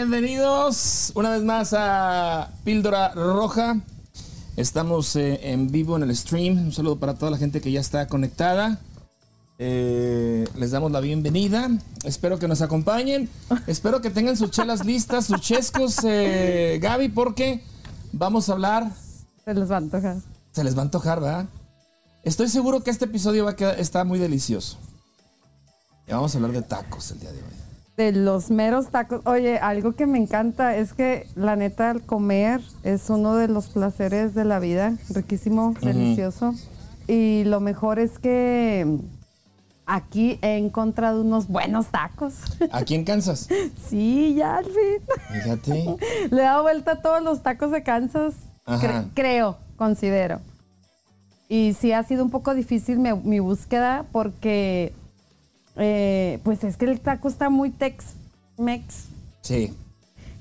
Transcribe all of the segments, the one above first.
Bienvenidos una vez más a Píldora Roja. Estamos eh, en vivo en el stream. Un saludo para toda la gente que ya está conectada. Eh, les damos la bienvenida. Espero que nos acompañen. Espero que tengan sus chelas listas, sus chescos, eh, Gaby, porque vamos a hablar. Se les va a antojar. Se les va a antojar, ¿verdad? Estoy seguro que este episodio va a quedar, está muy delicioso. Y vamos a hablar de tacos el día de hoy de los meros tacos. Oye, algo que me encanta es que la neta el comer es uno de los placeres de la vida, riquísimo, delicioso. Y lo mejor es que aquí he encontrado unos buenos tacos. ¿Aquí en Kansas? sí, ya al fin. Fíjate. Le he dado vuelta a todos los tacos de Kansas. creo, considero. Y sí ha sido un poco difícil mi búsqueda porque eh, pues es que el taco está muy Tex-Mex. Sí.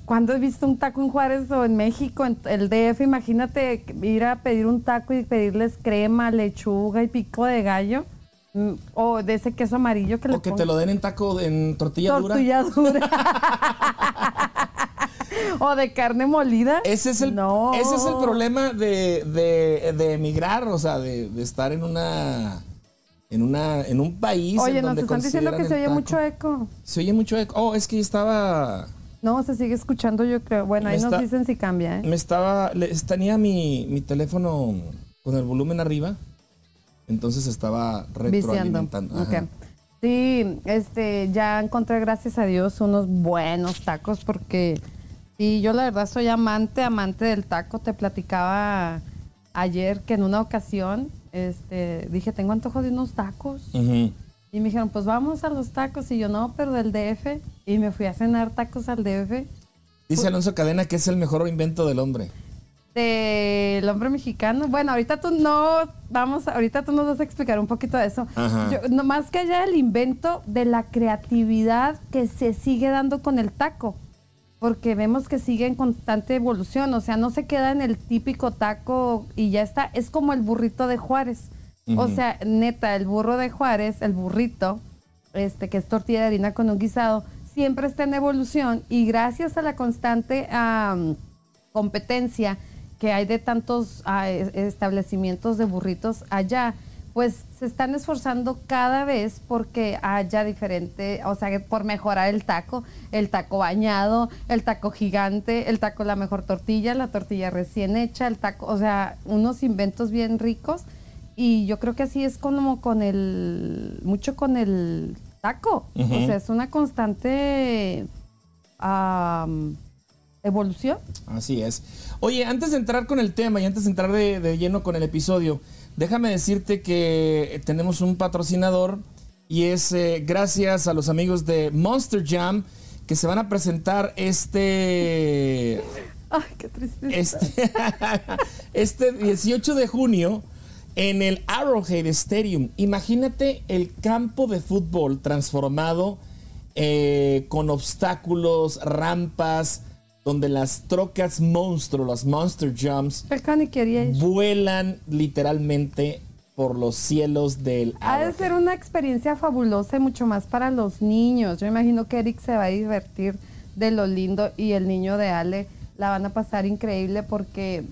Cuando he visto un taco en Juárez o en México, en el DF, imagínate ir a pedir un taco y pedirles crema, lechuga y pico de gallo. Mm, o de ese queso amarillo que o que te lo den en taco, en tortilla, tortilla dura. o de carne molida. Ese es el, ese es el problema de, de, emigrar, o sea, de estar en una en una en un país Oye, nos están diciendo que se oye mucho eco. Se oye mucho eco. Oh, es que estaba No, se sigue escuchando, yo creo. Bueno, ahí nos dicen si cambia, ¿eh? Me estaba tenía mi, mi teléfono con el volumen arriba. Entonces estaba retroalimentando. Sí, este, ya encontré, gracias a Dios, unos buenos tacos porque sí, yo la verdad soy amante, amante del taco. Te platicaba ayer que en una ocasión este, dije, tengo antojo de unos tacos. Y me dijeron, pues vamos a los tacos. Y yo, no, pero del DF. Y me fui a cenar tacos al DF. Dice Alonso Cadena que es el mejor invento del hombre. Del hombre mexicano. Bueno, ahorita tú no, vamos, ahorita tú nos vas a explicar un poquito de eso. no, más que allá el invento de la creatividad que se sigue dando con el taco porque vemos que sigue en constante evolución, o sea, no se queda en el típico taco y ya está, es como el burrito de Juárez. O sea, neta, el burro de Juárez, el burrito, este que es tortilla de harina con un guisado, siempre está en evolución y gracias a la constante competencia que hay de tantos ah, establecimientos de burritos allá, pues se están esforzando cada vez porque haya diferente, o sea, por mejorar el taco, el taco bañado, el taco gigante, el taco la mejor tortilla, la tortilla recién hecha, el taco, o sea, unos inventos bien ricos y yo creo que así es como con el, mucho con el taco, o sea, es una constante evolución. Así es. Oye, antes de entrar con el tema y antes de entrar de lleno con el episodio, Déjame decirte que tenemos un patrocinador y es eh, gracias a los amigos de Monster Jam que se van a presentar este... Ay, qué tristeza. Este, 18 este de junio en el Arrowhead Stadium. Imagínate el campo de fútbol transformado eh, con obstáculos, rampas, donde las trocas monstruo, las monster jumps, vuelan literalmente por los cielos del Ha de ser una experiencia fabulosa y mucho más para los niños. Yo imagino que Eric se va a divertir de lo lindo y el niño de Ale la van a pasar increíble porque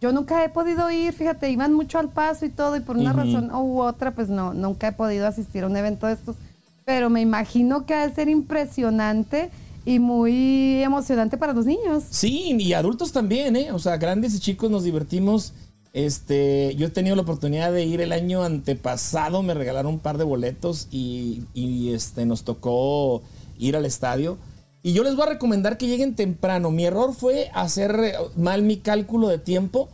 yo nunca he podido ir, fíjate, iban mucho al paso y todo y por una razón u otra pues no, nunca he podido asistir a un evento de estos, pero me imagino que ha de ser impresionante y muy emocionante para los niños. Sí, y adultos también, ¿eh? O sea, grandes y chicos nos divertimos. Este, yo he tenido la oportunidad de ir el año antepasado, me regalaron un par de boletos y, este, nos tocó ir al estadio. Y yo les voy a recomendar que lleguen temprano. Mi error fue hacer mal mi cálculo de tiempo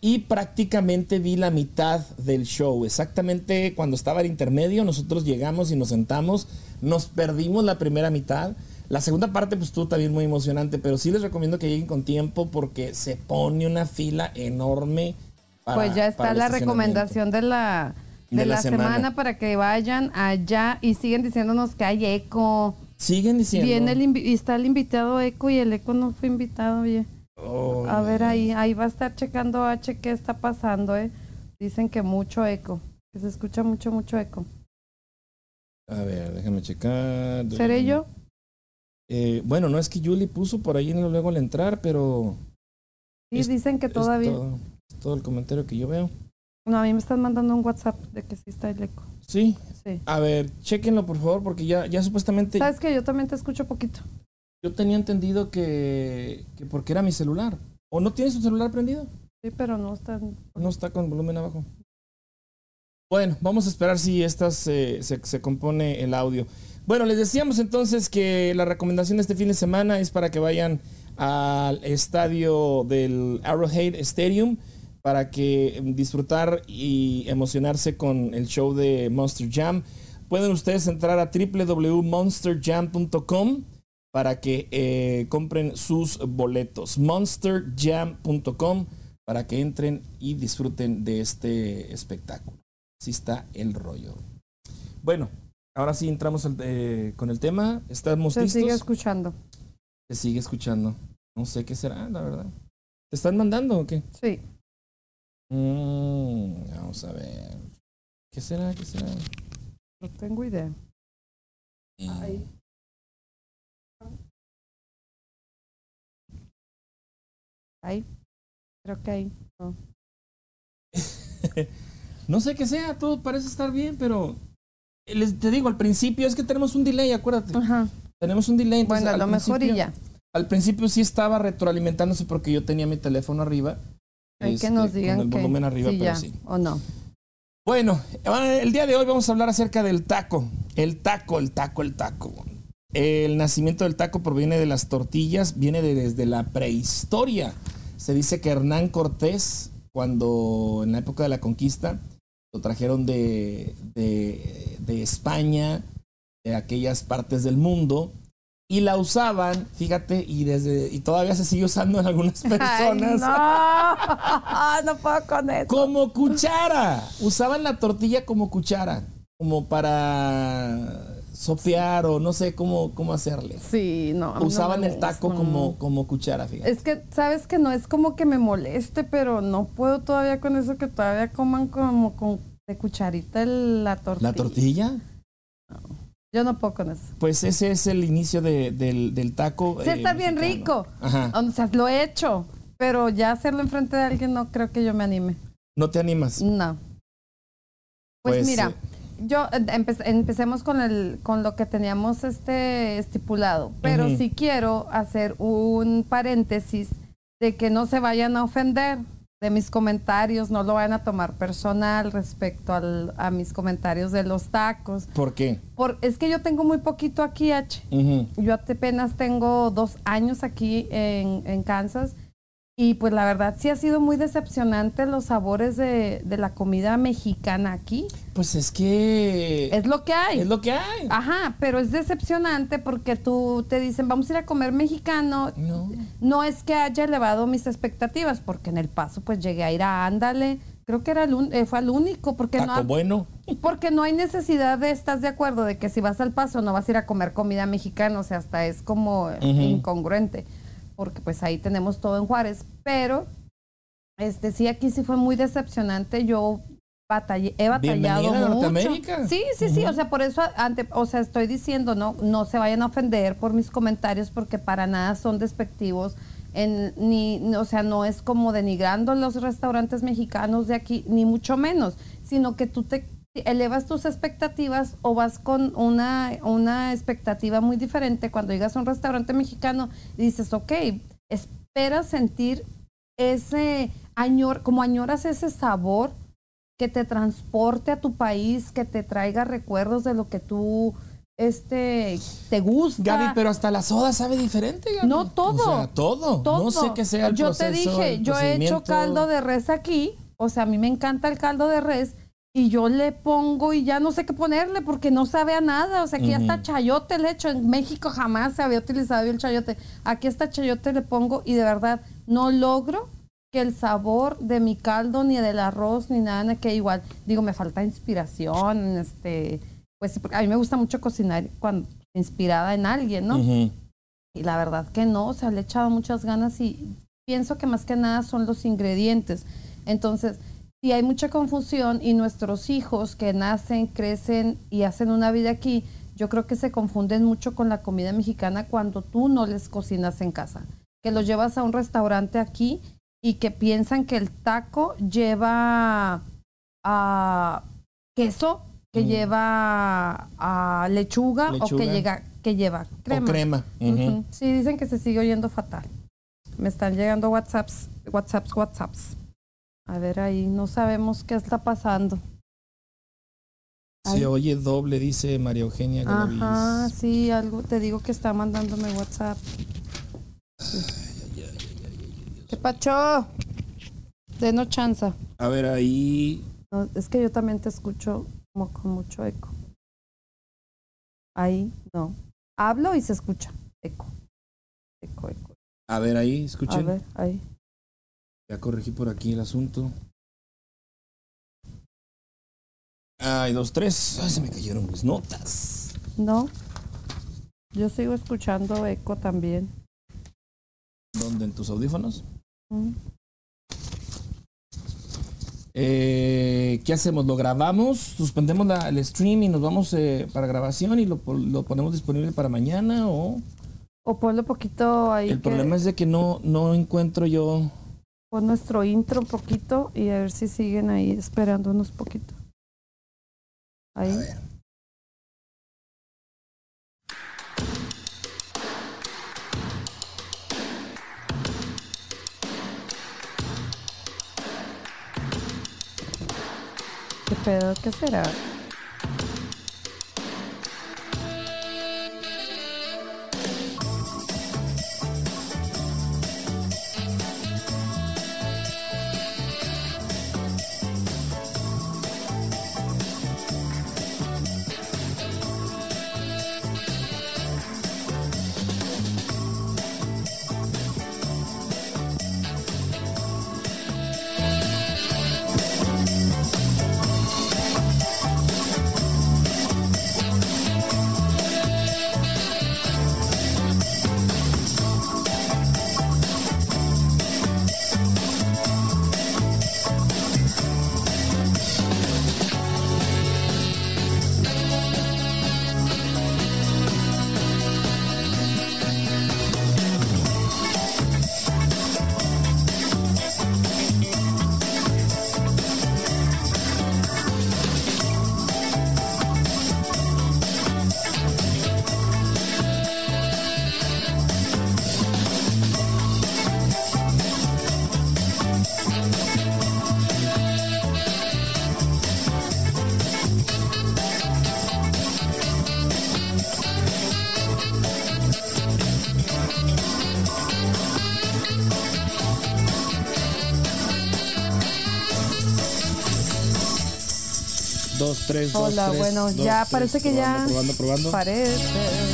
y prácticamente vi la mitad del show. Exactamente cuando estaba el intermedio, nosotros llegamos y nos sentamos, nos perdimos la primera mitad. La segunda parte, pues estuvo también muy emocionante, pero sí les recomiendo que lleguen con tiempo porque se pone una fila enorme. pues ya está la recomendación de la, de, la, semana. para que vayan allá y siguen diciéndonos que hay eco. Siguen diciendo. Viene el y está el invitado eco y el eco no fue invitado, oye. a ver ahí, ahí va a estar checando H qué está pasando, eh. Dicen que mucho eco, que se escucha mucho, mucho eco. A ver, déjame checar. ¿Seré yo? Eh, bueno, no es que Julie puso por ahí luego al entrar, pero... Sí, dicen que todavía... Es todo, el comentario que yo veo. No, a mí me están mandando un WhatsApp de que sí está el eco. ¿Sí? Sí. A ver, chequenlo por favor, porque ya, ya supuestamente... ¿Sabes que Yo también te escucho poquito. Yo tenía entendido que, que porque era mi celular. ¿O no tienes tu celular prendido? Sí, pero no está... No está con volumen abajo. Bueno, vamos a esperar si estas se, se, compone el audio. Bueno, les decíamos entonces que la recomendación de este fin de semana es para que vayan al estadio del Arrowhead Stadium para que disfrutar y emocionarse con el show de Monster Jam. Pueden ustedes entrar a www.monsterjam.com para que eh, compren sus boletos. monsterjam.com para que entren y disfruten de este espectáculo. Así está el rollo. Bueno, ahora sí entramos eh, con el tema. ¿Estamos Se sigue escuchando. Se sigue escuchando. No sé qué será, la verdad. ¿Te están mandando o qué? Sí. Mm, vamos a ver. ¿Qué será? ¿Qué será? No tengo idea. Ahí. Ahí. Creo que ahí. No sé qué sea, todo parece estar bien, pero les, te digo, al principio es que tenemos un delay, acuérdate. Ajá. Tenemos un delay. Bueno, a lo mejor y ya. Al principio sí estaba retroalimentándose porque yo tenía mi teléfono arriba. Hay que nos este, digan con el volumen arriba, sí, pero ya, sí. O no. Bueno, el día de hoy vamos a hablar acerca del taco. El taco, el taco, el taco. El nacimiento del taco proviene de las tortillas, viene desde la prehistoria. Se dice que Hernán Cortés, cuando en la época de la conquista, lo trajeron de, de, España, de aquellas partes del mundo, y la usaban, fíjate, y desde y todavía se sigue usando en algunas personas. no, no puedo con eso. Como cuchara. Usaban la tortilla como cuchara, como para sopear o no sé cómo, cómo hacerle. Sí, no. Usaban el taco como, como cuchara, fíjate. Es que, sabes que no es como que me moleste, pero no puedo todavía con eso que todavía coman como con de cucharita la tortilla. ¿La tortilla? Yo no puedo con eso. Pues ese es el inicio del, del, taco. Sí, está eh, bien rico. Ajá. O sea, lo he hecho, pero ya hacerlo enfrente de alguien no creo que yo me anime. ¿No te animas? No. Pues, pues mira, eh, yo eh, empecemos con el con lo que teníamos este estipulado, pero si quiero hacer un paréntesis de que no se vayan a ofender de mis comentarios, no lo vayan a tomar personal respecto al, a mis comentarios de los tacos. ¿Por qué? Por, es que yo tengo muy poquito aquí, H. Yo apenas tengo dos años aquí en, en Kansas y pues la verdad sí ha sido muy decepcionante los sabores de, de, la comida mexicana aquí. Pues es que... Es lo que hay. Es lo que hay. Ajá, pero es decepcionante porque tú te dicen, vamos a ir a comer mexicano. No. No es que haya elevado mis expectativas, porque en el paso pues llegué a ir a Ándale. Creo que era el eh, fue el único, porque Taco no... bueno. Porque no hay necesidad de, ¿estás de acuerdo? De que si vas al paso no vas a ir a comer comida mexicana, o sea, hasta es como incongruente porque pues ahí tenemos todo en Juárez, pero este sí aquí sí fue muy decepcionante. Yo batallé, he batallado mucho. Norteamérica. Sí, sí, sí, o sea, por eso ante, o sea, estoy diciendo, no no se vayan a ofender por mis comentarios porque para nada son despectivos. En, ni, o sea, no es como denigrando los restaurantes mexicanos de aquí, ni mucho menos, sino que tú te elevas tus expectativas o vas con una, una expectativa muy diferente cuando llegas a un restaurante mexicano y dices, ok, esperas sentir ese añor, como añoras ese sabor que te transporte a tu país, que te traiga recuerdos de lo que tú este te gusta. Gaby, pero hasta la soda sabe diferente, No todo. todo. No sé qué sea el Yo te dije, yo he hecho caldo de res aquí, o sea, a mí me encanta el caldo de res y yo le pongo y ya no sé qué ponerle porque no sabe a nada. O sea, aquí ya está chayote le echo. En México jamás se había utilizado el chayote. Aquí está chayote le pongo y de verdad no logro que el sabor de mi caldo ni del arroz ni nada que igual. Digo, me falta inspiración, este, pues porque a mí me gusta mucho cocinar cuando inspirada en alguien, ¿no? Y la verdad que no, o sea, le he echado muchas ganas y pienso que más que nada son los ingredientes. Entonces, si hay mucha confusión y nuestros hijos que nacen, crecen y hacen una vida aquí, yo creo que se confunden mucho con la comida mexicana cuando tú no les cocinas en casa. Que los llevas a un restaurante aquí y que piensan que el taco lleva a queso, que mm. lleva a lechuga, o que, llega, que lleva crema. crema. Sí, dicen que se sigue oyendo fatal. Me están llegando WhatsApps, WhatsApps, WhatsApps. A ver ahí, no sabemos qué está pasando. Se oye doble, dice María Eugenia Ajá, sí, algo te digo que está mandándome WhatsApp. ¿Qué pacho? Denos chanza. A ver, ahí. es que yo también te escucho como con mucho eco. Ahí, no. Hablo y se escucha. Eco. Eco, eco. A ver, ahí, escuchen. A ver, ahí. Ya corregí por aquí el asunto. Ay, dos, tres. Ay, se me cayeron mis notas. No. Yo sigo escuchando eco también. ¿Dónde? ¿En tus audífonos? Mm. Eh, ¿Qué hacemos? ¿Lo grabamos? ¿Suspendemos el stream y nos vamos eh, para grabación y lo, ponemos disponible para mañana? ¿O, o ponlo poquito ahí? El problema es de que no, no encuentro yo... Pon nuestro intro un poquito y a ver si siguen ahí esperándonos poquito. Ahí. ¿Qué pedo? ¿Qué será? Hola, bueno, ya parece que ya. Parece.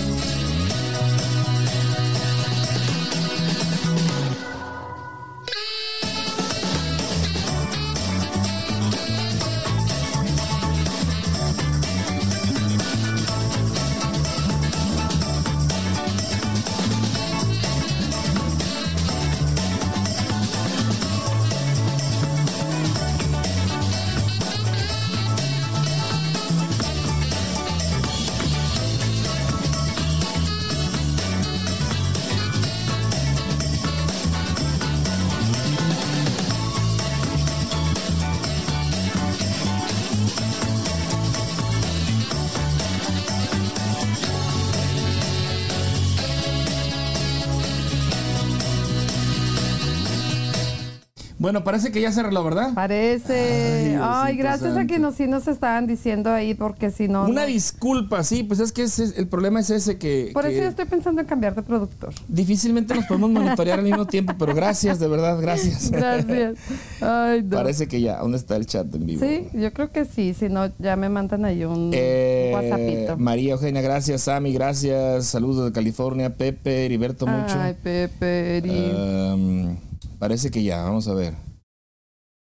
Bueno, parece que ya se arregló, ¿verdad? Parece. Ay, gracias a que nos, sí nos estaban diciendo ahí, porque si no. Una disculpa, sí, pues es que el problema es ese que. Por eso yo estoy pensando en cambiar de productor. Difícilmente nos podemos monitorear al mismo tiempo, pero gracias, de verdad, gracias. Gracias. Ay, no. Parece que ya. ¿Dónde está el chat en vivo? Sí, yo creo que sí, si no, ya me mandan ahí un eh, WhatsAppito. María Eugenia, gracias. Sammy, gracias. Saludos de California. Pepe, Heriberto, mucho. Ay, Pepe, Heriberto. Parece que ya, vamos a ver.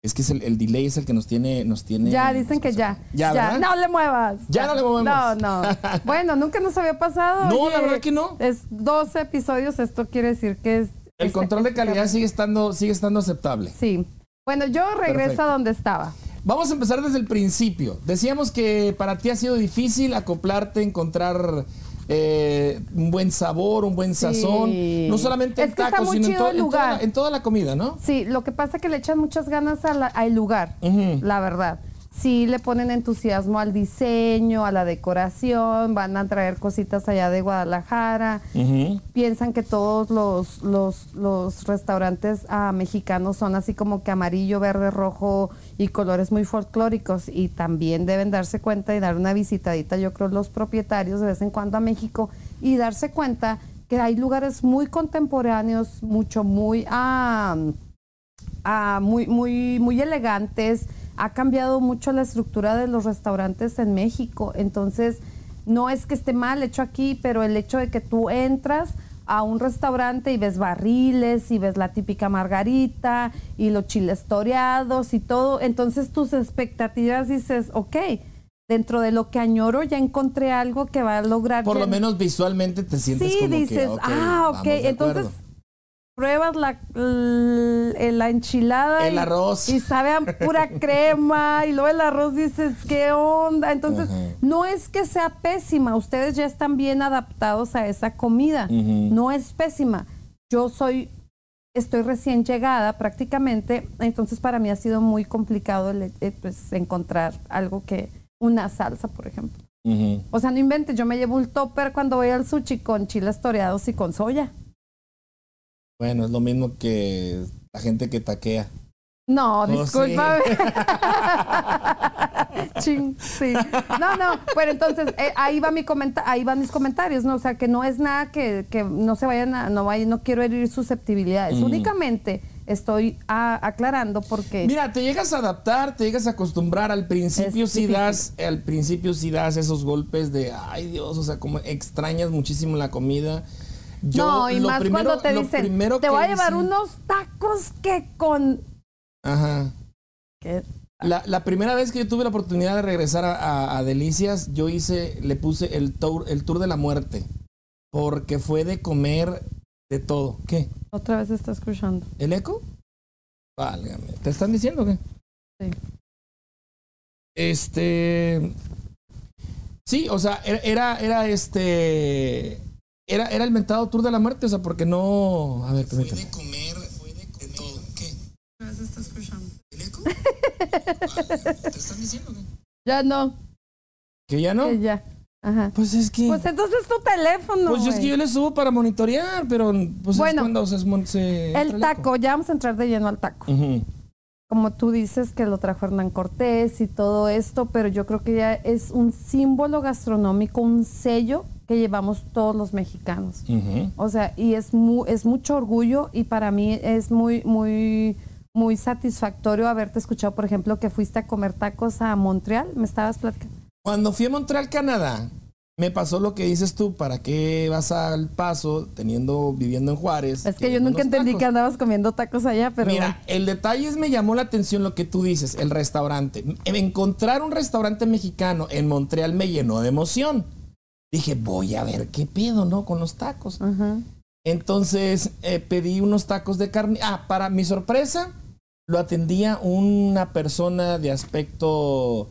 Es que es el, delay es el que nos tiene, nos tiene. Ya dicen que ya. Ya, no le muevas. Ya, no le movemos. No, no. bueno, nunca nos había pasado. No, la verdad que no. Es 12 episodios, esto quiere decir que es. El control de calidad sigue estando, sigue estando aceptable. Sí. Bueno, yo regreso a donde estaba. vamos a empezar desde el principio. Decíamos que para ti ha sido difícil acoplarte, encontrar eh, un buen sabor, un buen sazón. No solamente en tacos, sino en, toda la, comida, ¿no? Sí, lo que pasa es que le echan muchas ganas al lugar, la verdad sí le ponen entusiasmo al diseño, a la decoración, van a traer cositas allá de Guadalajara, piensan que todos los, los, restaurantes ah, mexicanos son así como que amarillo, verde, rojo y colores muy folclóricos. Y también deben darse cuenta y dar una visitadita, yo creo, los propietarios de vez en cuando a México y darse cuenta que hay lugares muy contemporáneos, mucho, muy, ah, ah, muy, muy, muy elegantes, ha cambiado mucho la estructura de los restaurantes en México. Entonces, no es que esté mal hecho aquí, pero el hecho de que tú entras a un restaurante y ves barriles y ves la típica margarita y los chiles toreados y todo, entonces tus expectativas dices, ok, dentro de lo que añoro ya encontré algo que va a lograr. Por lo menos visualmente te sientes sí, dices, ah, ok, entonces pruebas la, la enchilada. El y, arroz. Y sabe a pura crema. Y luego el arroz dices, ¿qué onda? Entonces, no es que sea pésima. Ustedes ya están bien adaptados a esa comida. No es pésima. Yo soy, estoy recién llegada prácticamente. Entonces, para mí ha sido muy complicado eh, pues, encontrar algo que, una salsa, por ejemplo. O sea, no inventes, yo me llevo un topper cuando voy al sushi con chiles toreados y con soya. Bueno, es lo mismo que la gente que taquea. No, oh, discúlpame. sí. No, no. Bueno, entonces eh, ahí va mi ahí van mis comentarios, ¿no? O sea, que no es nada que, no se vayan a, no vaya, no quiero herir susceptibilidades. Únicamente estoy aclarando porque. Mira, te llegas a adaptar, te llegas a acostumbrar. Al principio sí das, al principio sí das esos golpes de ay Dios, o sea, como extrañas muchísimo la comida no, y más cuando te dicen, te voy a llevar unos tacos que con... Ajá. La, primera vez que yo tuve la oportunidad de regresar a, Delicias, yo hice, le puse el tour, el tour de la muerte. Porque fue de comer de todo. ¿Qué? Otra vez está escuchando. ¿El eco? Válgame. ¿Te están diciendo qué? Sí. Este. Sí, o sea, era, era este. Era, era el mentado tour de la muerte, o sea, porque no. A ver, permítame. Fue de comer, fue de, de todo. ¿Qué? se está escuchando. ¿El eco? ¿Te están diciendo qué? Ya no. ¿Que ya no? Que ya. Ajá. Pues es que. Pues entonces tu teléfono. Pues es que yo le subo para monitorear, pero pues bueno, es cuando se, se El taco, ya vamos a entrar de lleno al taco. Como tú dices que lo trajo Hernán Cortés y todo esto, pero yo creo que ya es un símbolo gastronómico, un sello que llevamos todos los mexicanos. O sea, y es, es mucho orgullo y para mí es muy, muy, muy satisfactorio haberte escuchado, por ejemplo, que fuiste a comer tacos a Montreal. ¿Me estabas platicando? Cuando fui a Montreal, Canadá, me pasó lo que dices tú, ¿para qué vas al paso teniendo, viviendo en Juárez? Es que yo nunca entendí que andabas comiendo tacos allá, pero... Mira, el detalle es, me llamó la atención lo que tú dices, el restaurante. Encontrar un restaurante mexicano en Montreal me llenó de emoción dije, voy a ver qué pedo, ¿no? Con los tacos. Entonces eh, pedí unos tacos de carne. Ah, para mi sorpresa, lo atendía una persona de aspecto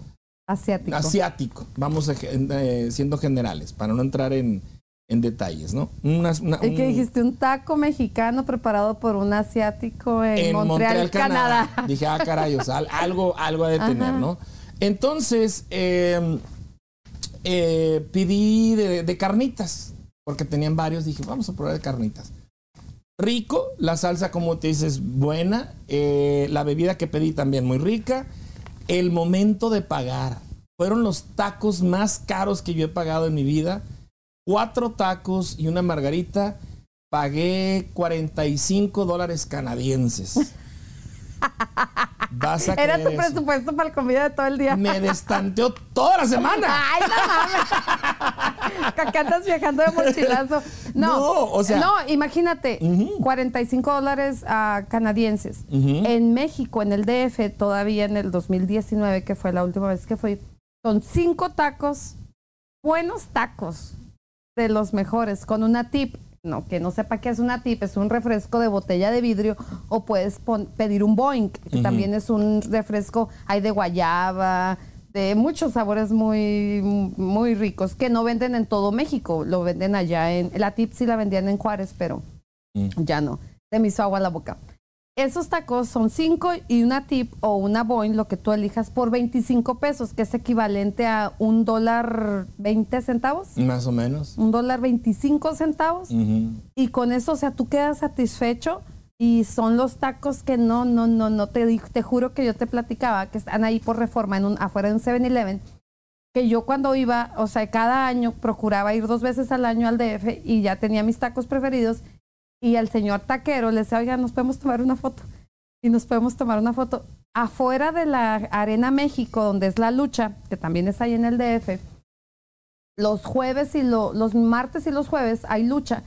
asiático. Asiático, vamos eh, siendo generales, para no entrar en, detalles, ¿no? Una, ¿Y que dijiste? Un taco mexicano preparado por un asiático en, Montreal, Canadá. Dije, ah, caray, o sea, algo, algo a de tener, ¿no? Entonces, eh, eh, de, carnitas, porque tenían varios, dije, vamos a probar de carnitas. Rico, la salsa, como te dices, buena, eh, la bebida que pedí también muy rica. El momento de pagar. Fueron los tacos más caros que yo he pagado en mi vida. Cuatro tacos y una margarita. Pagué 45 dólares canadienses. Era tu presupuesto para la comida de todo el día. Me destanteó toda la semana. Ay, no mames. andas viajando de mochilazo. No, o sea. No, imagínate, 45 dólares uh, canadienses. En México, en el DF, todavía en el 2019, que fue la última vez que fui, son cinco tacos, buenos tacos, de los mejores, con una tip no, que no sepa qué es una tip, es un refresco de botella de vidrio o puedes pedir un Boeing, que también es un refresco, hay de guayaba, de muchos sabores muy, muy ricos que no venden en todo México, lo venden allá en, la tip sí la vendían en Juárez, pero mm. ya no, se me hizo agua la boca. Esos tacos son 5 y una tip o una Boeing, lo que tú elijas, por 25 pesos, que es equivalente a un dólar 20 centavos. Más o menos. Un dólar 25 centavos. Y con eso, o sea, tú quedas satisfecho y son los tacos que no, no, no, no, te, te juro que yo te platicaba, que están ahí por reforma en un, afuera de un 7-Eleven, que yo cuando iba, o sea, cada año procuraba ir dos veces al año al DF y ya tenía mis tacos preferidos y el señor taquero le decía, oiga, nos podemos tomar una foto. Y nos podemos tomar una foto. Afuera de la Arena México, donde es la lucha, que también es ahí en el DF, los jueves y los martes y los jueves hay lucha.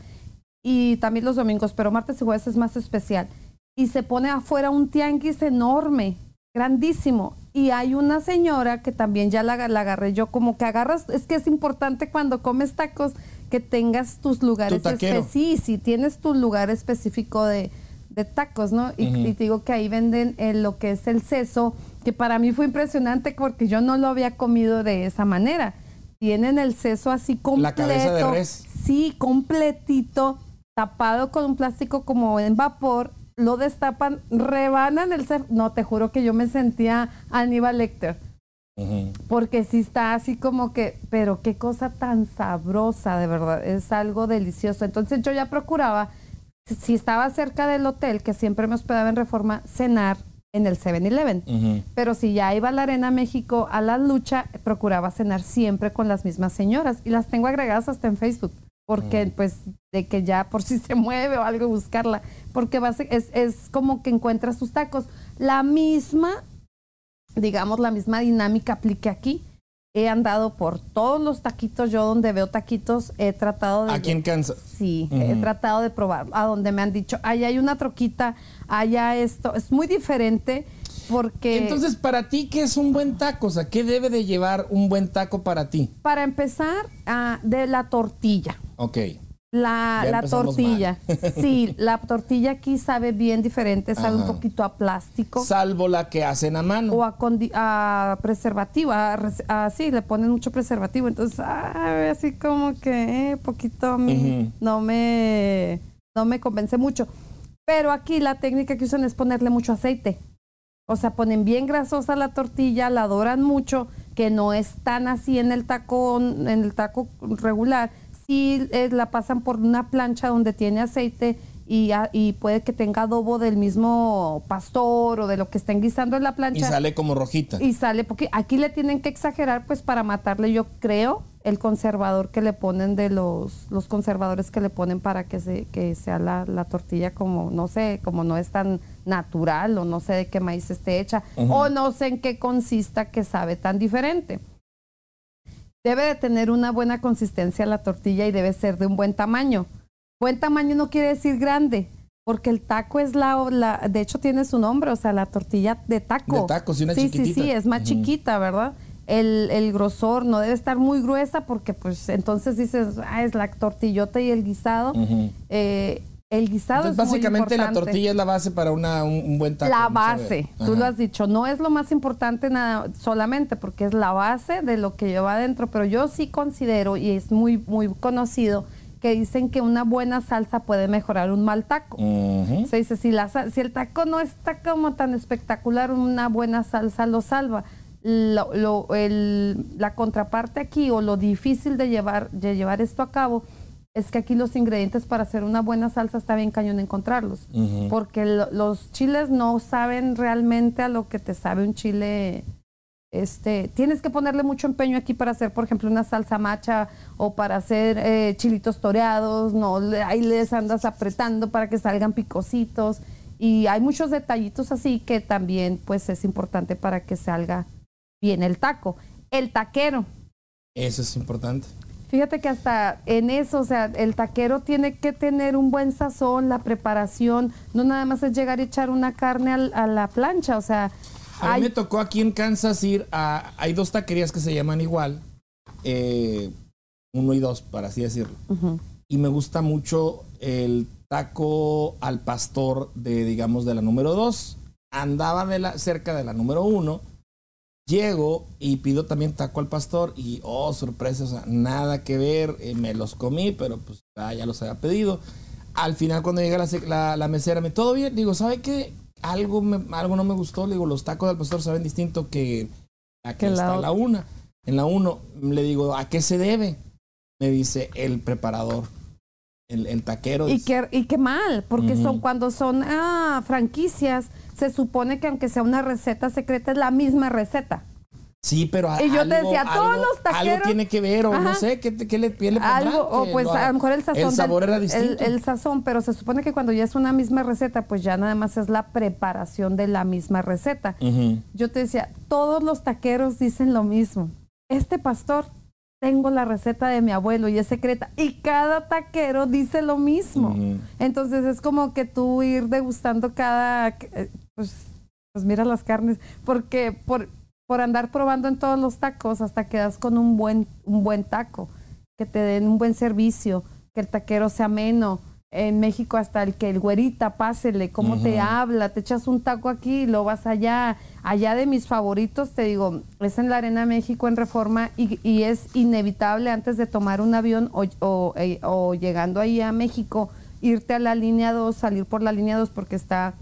Y también los domingos, pero martes y jueves es más especial. Y se pone afuera un tianguis enorme, grandísimo. Y hay una señora que también ya la, la agarré yo, como que agarras, es que es importante cuando comes tacos que tengas tus lugares específicos. Sí, sí, tienes tu lugar específico de, tacos, ¿no? Y, te digo que ahí venden eh, lo que es el seso, que para mí fue impresionante porque yo no lo había comido de esa manera. Tienen el seso así completo. La cabeza de res. Sí, completito, tapado con un plástico como en vapor. Lo destapan, rebanan el seso. No, te juro que yo me sentía Aníbal Lecter porque sí está así como que, pero qué cosa tan sabrosa, de verdad, es algo delicioso. Entonces yo ya procuraba, si estaba cerca del hotel, que siempre me hospedaba en Reforma, cenar en el 7-Eleven. Pero si ya iba a la Arena México a la lucha, procuraba cenar siempre con las mismas señoras. Y las tengo agregadas hasta en Facebook. Porque, pues, de que ya por si se mueve o algo, buscarla. Porque es, es como que encuentras tus tacos. La misma digamos, la misma dinámica aplique aquí. He andado por todos los taquitos, yo donde veo taquitos he tratado de... ¿Aquí en Kansas? Sí, he tratado de probar, a donde me han dicho, allá hay una troquita, allá esto, es muy diferente porque... Entonces, para ti, ¿qué es un buen taco? O sea, ¿qué debe de llevar un buen taco para ti? Para empezar, ah, de la tortilla. Ok. La, la tortilla. Sí, la tortilla aquí sabe bien diferente, sabe un poquito a plástico. Salvo la que hacen a mano. O a, a preservativo, a, sí, le ponen mucho preservativo. Entonces, así como que eh, poquito no, me, no me convence mucho. Pero aquí la técnica que usan es ponerle mucho aceite. O sea, ponen bien grasosa la tortilla, la doran mucho, que no es tan así en el taco, en el taco regular y eh, la pasan por una plancha donde tiene aceite y, y, puede que tenga adobo del mismo pastor o de lo que estén guisando en la plancha. Y sale como rojita. Y sale, porque aquí le tienen que exagerar pues para matarle, yo creo, el conservador que le ponen de los, los conservadores que le ponen para que, se, que sea la, la tortilla como, no sé, como no es tan natural o no sé de qué maíz esté hecha o no sé en qué consista que sabe tan diferente. Debe de tener una buena consistencia la tortilla y debe ser de un buen tamaño. Buen tamaño no quiere decir grande, porque el taco es la, de hecho tiene su nombre, o sea, la tortilla de taco. De taco, sí, una sí, sí, sí, es más chiquita, ¿verdad? El, el, grosor no debe estar muy gruesa porque pues entonces dices, ah, es la tortillota y el guisado. El guisado es básicamente la tortilla es la base para una, un, buen taco. La base, tú lo has dicho, no es lo más importante nada solamente porque es la base de lo que lleva adentro, pero yo sí considero y es muy muy conocido que dicen que una buena salsa puede mejorar un mal taco. Se dice si la si el taco no está como tan espectacular, una buena salsa lo salva. Lo, el, la contraparte aquí o lo difícil de llevar de llevar esto a cabo es que aquí los ingredientes para hacer una buena salsa está bien cañón encontrarlos. Porque los chiles no saben realmente a lo que te sabe un chile. Este, tienes que ponerle mucho empeño aquí para hacer, por ejemplo, una salsa macha o para hacer eh, chilitos toreados, no, ahí les andas apretando para que salgan picositos y hay muchos detallitos así que también pues es importante para que salga bien el taco. El taquero. Eso es importante. Fíjate que hasta en eso, o sea, el taquero tiene que tener un buen sazón, la preparación, no nada más es llegar y echar una carne a la plancha, o sea... A mí me tocó aquí en Kansas ir a... Hay dos taquerías que se llaman igual, eh, uno y dos, para así decirlo. y me gusta mucho el taco al pastor de, digamos, de la número 2. Andaba de la, cerca de la número 1. Llego y pido también taco al pastor y, oh, sorpresa, o sea, nada que ver, eh, me los comí, pero pues ah, ya los había pedido. Al final cuando llega la, la, mesera, me todo bien, digo, ¿sabe qué? Algo, algo no me gustó, le digo, los tacos al pastor saben distinto que a que está la una. En la uno, le digo, ¿a qué se debe? Me dice el preparador el, taquero. Y, qué, y qué mal, porque son cuando son ah, franquicias, se supone que aunque sea una receta secreta, es la misma receta. Sí, pero y yo te decía, todos los taqueros. Algo tiene que ver, o no sé, ¿qué, qué le, qué le Algo, o pues a lo mejor el sazón. El sabor era distinto. El, sazón, pero se supone que cuando ya es una misma receta, pues ya nada más es la preparación de la misma receta. Yo te decía, todos los taqueros dicen lo mismo. Este pastor tengo la receta de mi abuelo y es secreta. Y cada taquero dice lo mismo. Entonces es como que tú ir degustando cada, eh, pues, pues mira las carnes, porque por, por andar probando en todos los tacos hasta quedas con un buen, un buen taco, que te den un buen servicio, que el taquero sea ameno, en México hasta el que el güerita, pásele, cómo te habla, te echas un taco aquí y lo vas allá. Allá de mis favoritos, te digo, es en la Arena México en Reforma y, es inevitable antes de tomar un avión o, eh, o, llegando ahí a México, irte a la línea 2, salir por la línea 2 porque está,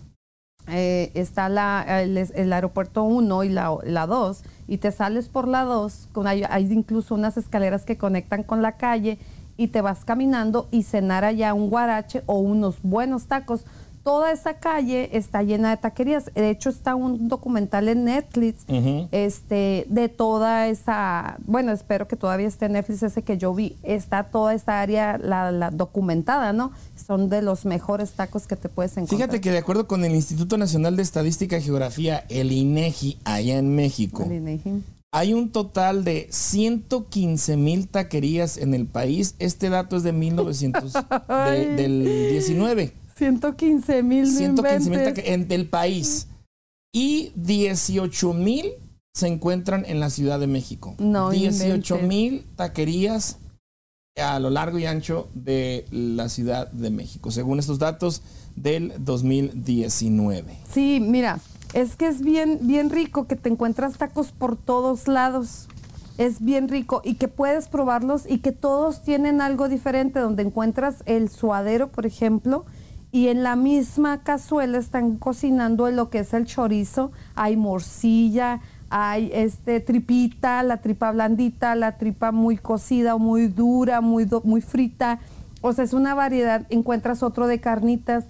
eh, está la, el, aeropuerto 1 y la, la 2 y te sales por la 2, hay, hay incluso unas escaleras que conectan con la calle y te vas caminando y cenar allá un guarache o unos buenos tacos. Toda esa calle está llena de taquerías. De hecho, está un documental en Netflix este, de toda esa, bueno, espero que todavía esté en Netflix ese que yo vi. Está toda esta área la, documentada, ¿no? Son de los mejores tacos que te puedes encontrar. Fíjate que de acuerdo con el Instituto Nacional de Estadística y Geografía, el INEGI, allá en México, el INEGI. Hay un total de 115 mil taquerías en el país. Este dato es de 1900, del 19. 115 mil 115 mil taquerías en el país. Y 18 mil se encuentran en la Ciudad de México. No, 18 mil taquerías a lo largo y ancho de la Ciudad de México, según estos datos del 2019. Sí, mira, es que es bien, bien rico que te encuentras tacos por todos lados. Es bien rico y que puedes probarlos y que todos tienen algo diferente, donde encuentras el suadero, por ejemplo, y en la misma cazuela están cocinando lo que es el chorizo, hay morcilla, hay este tripita, la tripa blandita, la tripa muy cocida o muy dura, muy, muy frita. O sea, es una variedad. Encuentras otro de carnitas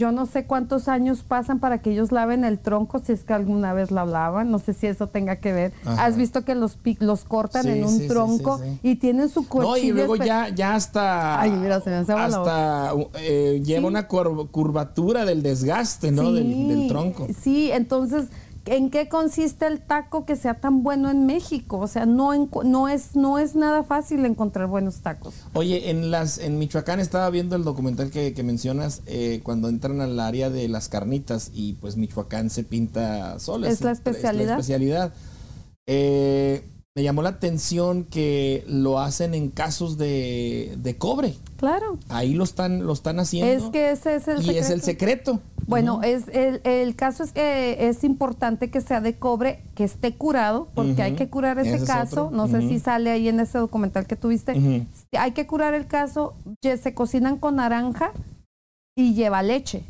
yo no sé cuántos años pasan para que ellos laven el tronco, si es que alguna vez la lavan, no sé si eso tenga que ver. Has visto que los los cortan en un tronco y tienen su cuchillo. No, y luego ya, ya hasta. Ay, mira, se me hace Hasta eh, lleva una curvatura del desgaste, ¿no? Del, del tronco. Sí, entonces ¿En qué consiste el taco que sea tan bueno en México? O sea, no, no, es, no es nada fácil encontrar buenos tacos. Oye, en, las, en Michoacán estaba viendo el documental que, mencionas eh, cuando entran al área de las carnitas y pues Michoacán se pinta sola. Es, la especialidad. Es la especialidad. Eh, me llamó la atención que lo hacen en casos de, de, cobre. Claro. Ahí lo están, lo están haciendo. Es que ese es el y es el secreto. Bueno, es el, el, caso es que es importante que sea de cobre, que esté curado, porque hay que curar ese, caso. no sé si sale ahí en ese documental que tuviste. Hay que curar el caso. Se cocinan con naranja y lleva leche.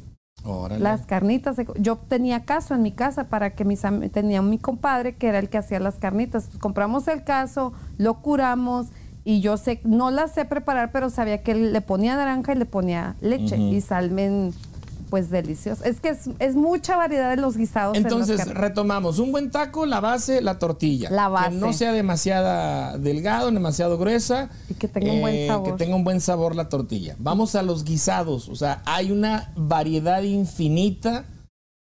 Las carnitas. Yo tenía caso en mi casa para que mis tenía mi compadre que era el que hacía las carnitas. compramos el caso, lo curamos y yo sé, no las sé preparar, pero sabía que le ponía naranja y le ponía leche y salmen pues delicioso. Es que es, mucha variedad de los guisados. Entonces, retomamos. Un buen taco, la base, la tortilla. La base. Que no sea demasiada delgado, demasiado gruesa. Y que tenga un buen eh, sabor. Que tenga un buen sabor la tortilla. Vamos a los guisados. O sea, hay una variedad infinita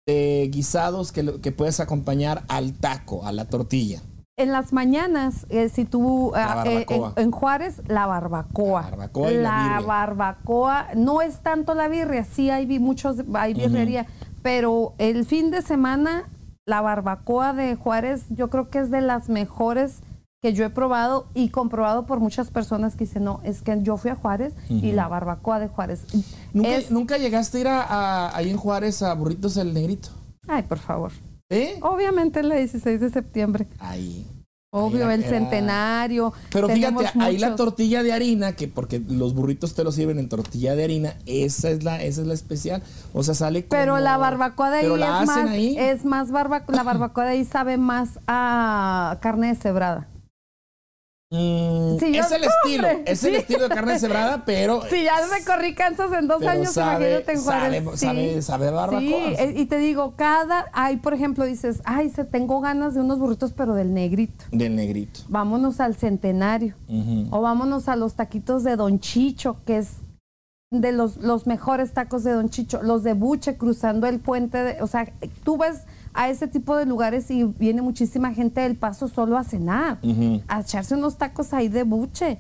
de guisados que, que puedes acompañar al taco, a la tortilla en las mañanas, eh, si tú ah, eh, en, Juárez, la barbacoa. La barbacoa, la, barbacoa no es tanto la birria, sí hay muchos, hay birrería, pero el fin de semana la barbacoa de Juárez yo creo que es de las mejores que yo he probado y comprobado por muchas personas que dicen, no, es que yo fui a Juárez y la barbacoa de Juárez. ¿Nunca, llegaste a ir a, ahí en Juárez a Burritos el Negrito? Ay, por favor. ¿Eh? Obviamente el 16 de septiembre. Ahí. Obvio, el centenario. Pero fíjate, ahí la tortilla de harina, que porque los burritos te los sirven en tortilla de harina, esa es la, esa es la especial. O sea, sale como, Pero la barbacoa de ahí, es, más, es más barbacoa, la barbacoa de ahí sabe más a carne deshebrada. Mm, es el estilo, es el estilo de carne cebrada, pero. Si ya recorrí Kansas en dos años, imagínate en Juárez. Sabe, sabe, barbacoa. Sí, eh, y te digo, cada. Hay, por ejemplo, dices, ay, se tengo ganas de unos burritos, pero del negrito. Del negrito. Vámonos al centenario. O vámonos a los taquitos de Don Chicho, que es de los, los mejores tacos de Don Chicho. Los de Buche cruzando el puente. De, o sea, tú ves a ese tipo de lugares y viene muchísima gente del paso solo a cenar, a echarse unos tacos ahí de buche.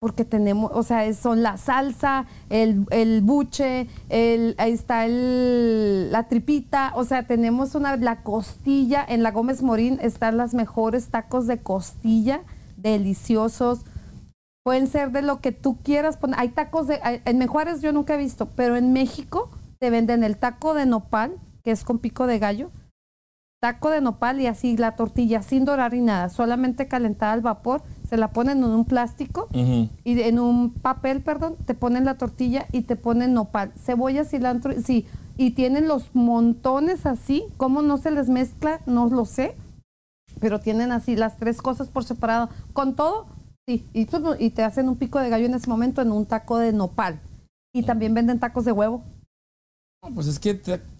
Porque tenemos, o sea, son la salsa, el, el buche, el, ahí está el, la tripita, o sea, tenemos una, la costilla, en la Gómez Morín están las mejores tacos de costilla, deliciosos, pueden ser de lo que tú quieras poner. Hay tacos de, en Mejuárez yo nunca he visto, pero en México te venden el taco de nopal, que es con pico de gallo, taco de nopal y así la tortilla sin dorar y nada, solamente calentada al vapor, se la ponen en un plástico y en un papel, perdón, te ponen la tortilla y te ponen nopal, cebolla, cilantro, sí, y tienen los montones así, cómo no se les mezcla, no lo sé, pero tienen así las tres cosas por separado, con todo, sí, y, y te hacen un pico de gallo en ese momento en un taco de nopal. Y también venden tacos de huevo. pues es que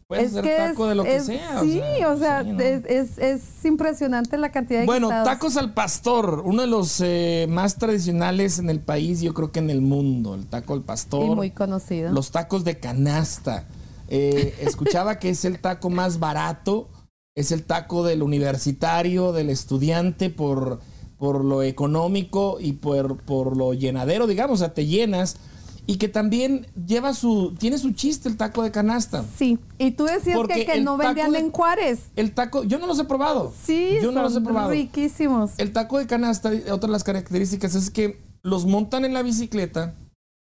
Puedes es hacer taco de lo que sea. Sí, o sea, es, impresionante la cantidad de Bueno, tacos al pastor, uno de los eh, más tradicionales en el país, yo creo que en el mundo, el taco al pastor. Y muy conocido. Los tacos de canasta. Eh, escuchaba que es el taco más barato, es el taco del universitario, del estudiante, por, por lo económico y por, por lo llenadero, digamos, o sea, te llenas y que también lleva su, tiene su chiste el taco de canasta. Sí, y tú decías que, no vendían en Juárez. El taco, yo no los he probado. Sí, yo no los he probado. riquísimos. El taco de canasta, otra de las características es que los montan en la bicicleta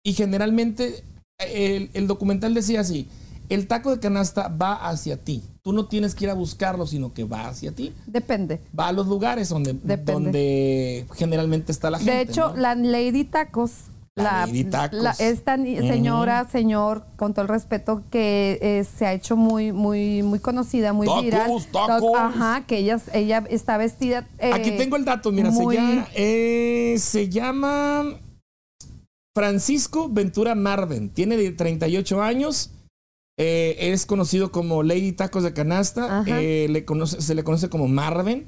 y generalmente el, el documental decía así, el taco de canasta va hacia ti. Tú no tienes que ir a buscarlo, sino que va hacia ti. Depende. Va a los lugares donde, donde generalmente está la gente. De hecho, la Lady Tacos la, esta señora, señor, con todo el respeto, que eh, se ha hecho muy, muy, muy conocida, muy viral. Ajá, que ella, ella está vestida. Eh, Aquí tengo el dato, mira, se, llama, eh, se llama Francisco Ventura Marven. Tiene 38 años. Es conocido como Lady Tacos de Canasta. le conoce, se le conoce como Marven.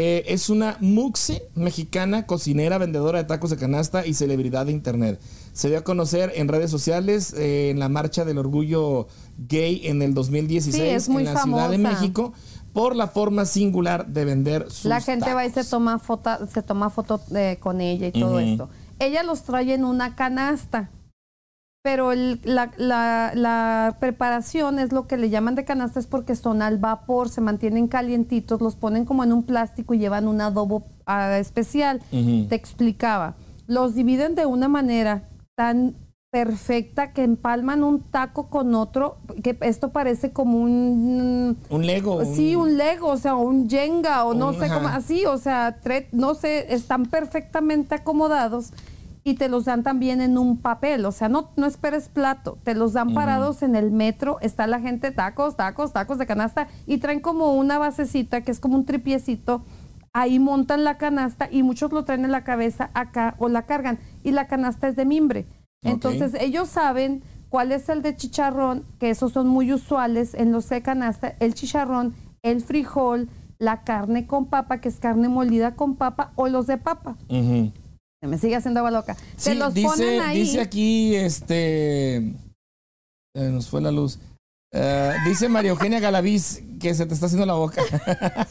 Eh, es una muxe mexicana, cocinera, vendedora de tacos de canasta y celebridad de internet. Se dio a conocer en redes sociales eh, en la marcha del orgullo gay en el 2016 en la Ciudad de México por la forma singular de vender sus La gente va y se toma foto, se toma foto eh, con ella y todo esto. Ella los trae en una canasta pero la, preparación es lo que le llaman de canasta, es porque son al vapor, se mantienen calientitos, los ponen como en un plástico y llevan un adobo ah, especial. Te explicaba. Los dividen de una manera tan perfecta que empalman un taco con otro, que esto parece como un... Un Lego. Sí, un, Lego, o sea, un Jenga, o no sé cómo, así, o sea, no sé, están perfectamente acomodados y te los dan también en un papel, o sea, no, no esperes plato, te los dan parados en el metro, está la gente tacos, tacos, tacos de canasta y traen como una basecita que es como un tripiecito, ahí montan la canasta y muchos lo traen en la cabeza acá o la cargan y la canasta es de mimbre. Entonces ellos saben cuál es el de chicharrón, que esos son muy usuales en los de canasta, el chicharrón, el frijol, la carne con papa, que es carne molida con papa, o los de papa. Se me sigue haciendo agua loca. Se los dice, ponen ahí. Dice aquí, este. Eh, nos fue la luz. Eh, dice María Eugenia Galaviz que se te está haciendo la boca.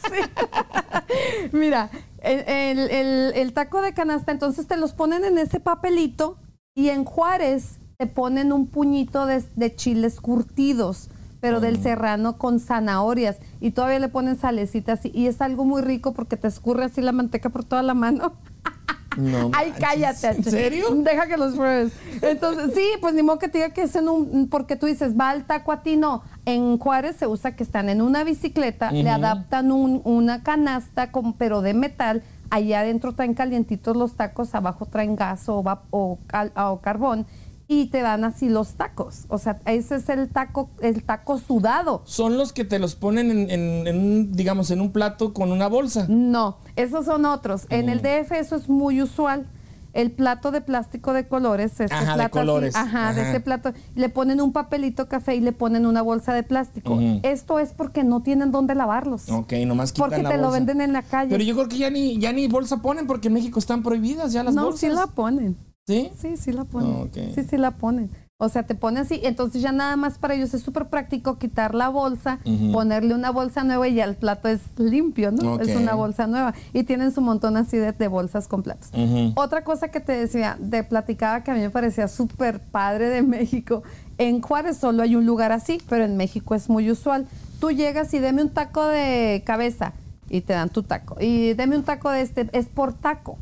Mira, el, taco de canasta, entonces te los ponen en ese papelito y en Juárez te ponen un puñito de, chiles curtidos pero del serrano con zanahorias y todavía le ponen salecitas y, y es algo muy rico porque te escurre así la manteca por toda la mano. No. Ay, cállate. ¿En serio? Deja que los pruebes. Entonces, sí, pues ni modo que te diga que es en un. Porque tú dices, va al taco a ti, no. En Juárez se usa que están en una bicicleta, le adaptan un, una canasta, con, pero de metal. Allá adentro traen calientitos los tacos, abajo traen gas o, o, o carbón y te dan así los tacos. O sea, ese es el taco, el taco sudado. ¿Son los que te los ponen en, digamos, en un plato con una bolsa? No, esos son otros. En el DF eso es muy usual. El plato de plástico de colores, este ajá, plato de colores. ajá, de ese plato, le ponen un papelito café y le ponen una bolsa de plástico. Esto es porque no tienen dónde lavarlos. Ok, nomás quitan Porque te lo venden en la calle. Pero yo creo que ya ni, ya ni bolsa ponen porque en México están prohibidas ya las bolsas. No, sí la ponen. ¿Sí? Sí, sí la ponen. Sí, sí la ponen. O sea, te pone así, entonces ya nada más para ellos es súper práctico quitar la bolsa, ponerle una bolsa nueva y ya el plato es limpio, ¿no? Es una bolsa nueva. Y tienen su montón así de, bolsas con platos. Otra cosa que te decía, de platicaba que a mí me parecía súper padre de México. En Juárez solo hay un lugar así, pero en México es muy usual. Tú llegas y deme un taco de cabeza y te dan tu taco. Y deme un taco de este, es por taco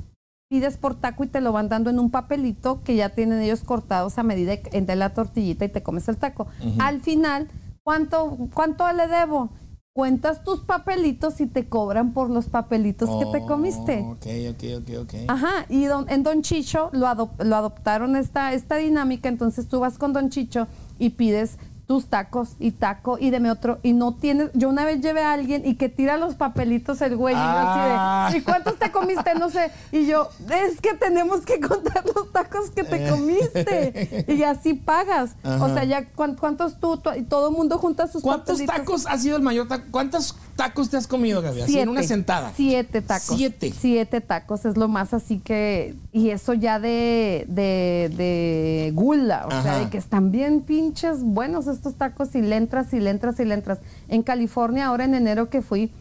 pides por taco y te lo van dando en un papelito que ya tienen ellos cortados a medida entre la tortillita y te comes el taco. Al final, ¿cuánto, ¿cuánto le debo? Cuentas tus papelitos y te cobran por los papelitos que te comiste. Ok, ok, ok, ok. Ajá, y en Don Chicho lo, lo adoptaron esta, esta dinámica, entonces tú vas con Don Chicho y pides tus tacos y taco y deme otro y no tienes yo una vez llevé a alguien y que tira los papelitos el güey y así de ah. ¿y cuántos te comiste? no sé. Y yo es que tenemos que contar los tacos que te comiste y así pagas. O sea ya cuántos tú, y todo el mundo junta sus ¿cuántos tacos ha sido el mayor taco? ¿cuántos tacos te has comido Gaby? Así en una sentada. Siete tacos. Siete. Siete tacos es lo más así que y eso ya de de, de gula o sea de que están bien pinches buenos estos tacos y le entras y le entras y le entras. En California, ahora en enero que fui,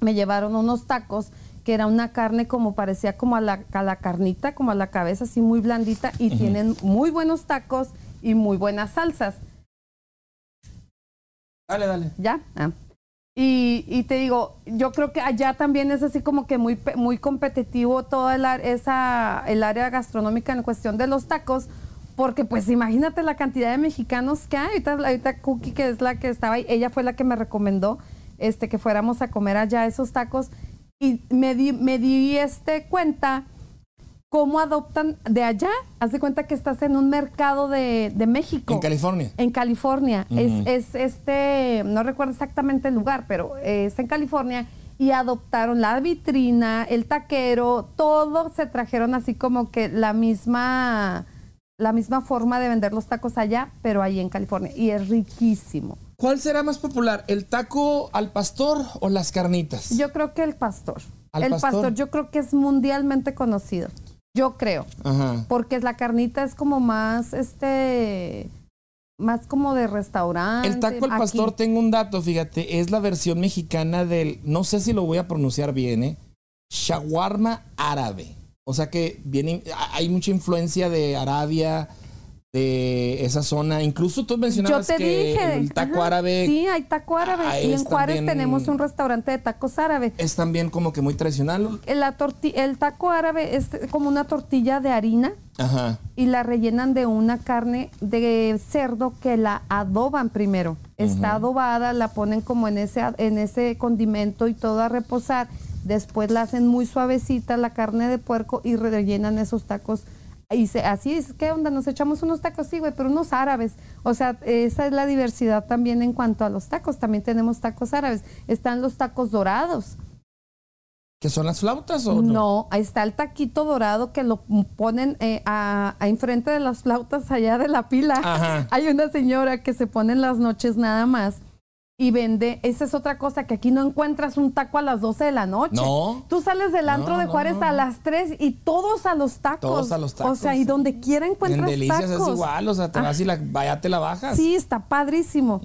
me llevaron unos tacos que era una carne como parecía como a la, a la carnita, como a la cabeza, así muy blandita, y tienen muy buenos tacos y muy buenas salsas. Dale, dale. ¿Ya? Ah. Y, y, te digo, yo creo que allá también es así como que muy, muy competitivo toda el, esa, el área gastronómica en cuestión de los tacos, porque pues imagínate la cantidad de mexicanos que hay. Ahorita, ahorita Cookie, que es la que estaba ahí, ella fue la que me recomendó este, que fuéramos a comer allá esos tacos. Y me di, me di este cuenta cómo adoptan de allá. Haz de cuenta que estás en un mercado de, México. En California. En California. es, es, este, no recuerdo exactamente el lugar, pero es en California. Y adoptaron la vitrina, el taquero, todo se trajeron así como que la misma la misma forma de vender los tacos allá, pero ahí en California. Y es riquísimo. ¿Cuál será más popular, el taco al pastor o las carnitas? Yo creo que el pastor. el pastor? yo creo que es mundialmente conocido. Yo creo. Ajá. Porque la carnita es como más, este, más como de restaurante. El taco al pastor, tengo un dato, fíjate, es la versión mexicana del, no sé si lo voy a pronunciar bien, ¿eh? Shawarma árabe. O sea que viene, hay mucha influencia de Arabia, de esa zona. Incluso tú mencionabas que el taco árabe. Sí, hay taco árabe. y en Juárez tenemos un restaurante de tacos árabe. Es también como que muy tradicional. La el taco árabe es como una tortilla de harina. Ajá. Y la rellenan de una carne de cerdo que la adoban primero. Está adobada, la ponen como en ese, en ese condimento y todo a reposar Después la hacen muy suavecita la carne de puerco y rellenan esos tacos. Y se, así es, ¿qué onda? Nos echamos unos tacos, sí, güey, pero unos árabes. O sea, esa es la diversidad también en cuanto a los tacos. También tenemos tacos árabes. Están los tacos dorados. ¿Que son las flautas o no? No, ahí está el taquito dorado que lo ponen eh, a, enfrente de las flautas allá de la pila. Hay una señora que se pone en las noches nada más y vende, esa es otra cosa, que aquí no encuentras un taco a las 12 de la noche. No. Tú sales del antro de Juárez a las 3 y todos a los tacos. Todos a los tacos. O sea, y donde quiera encuentras en delicias es igual, o sea, te vas y la, vaya te la bajas. Sí, está padrísimo.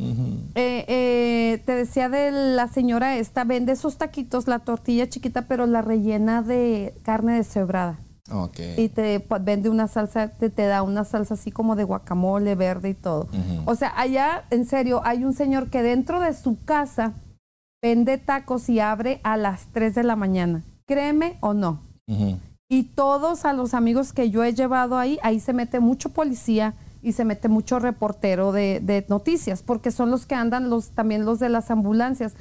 Eh, eh, te decía de la señora esta, vende esos taquitos, la tortilla chiquita, pero la rellena de carne deshebrada. Y te vende una salsa, te, te, da una salsa así como de guacamole verde y todo. O sea, allá, en serio, hay un señor que dentro de su casa vende tacos y abre a las 3 de la mañana. Créeme o no. Y todos a los amigos que yo he llevado ahí, ahí se mete mucho policía, y se mete mucho reportero de, noticias, porque son los que andan los también los de las ambulancias.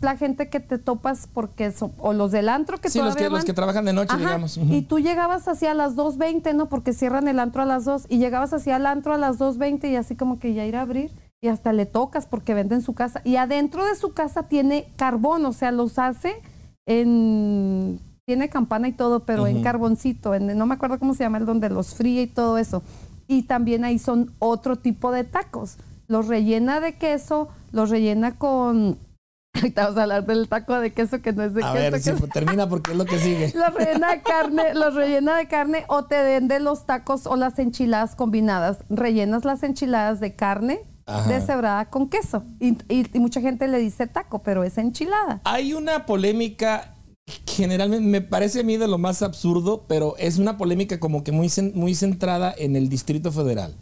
La gente que te topas porque son, o los del antro que sí, los que, los que trabajan de noche, digamos. Y tú llegabas hacia las 2.20, ¿no? Porque cierran el antro a las 2 y llegabas hacia el antro a las 2.20 y así como que ya ir a abrir y hasta le tocas porque venden su casa. Y adentro de su casa tiene carbón, o sea, los hace en... Tiene campana y todo, pero en carboncito, en, no me acuerdo cómo se llama el donde los fríe y todo eso y también ahí son otro tipo de tacos. Los rellena de queso, los rellena con... Ahorita vamos a hablar del taco de queso que no es de queso. A ver, si termina porque es lo que sigue. los rellena de carne, los rellena de carne o te vende los tacos o las enchiladas combinadas. Rellenas las enchiladas de carne deshebrada con queso. Y, y, mucha gente le dice taco, pero es enchilada. Hay una polémica generalmente me parece a mí de lo más absurdo, pero es una polémica como que muy, muy centrada en el Distrito Federal.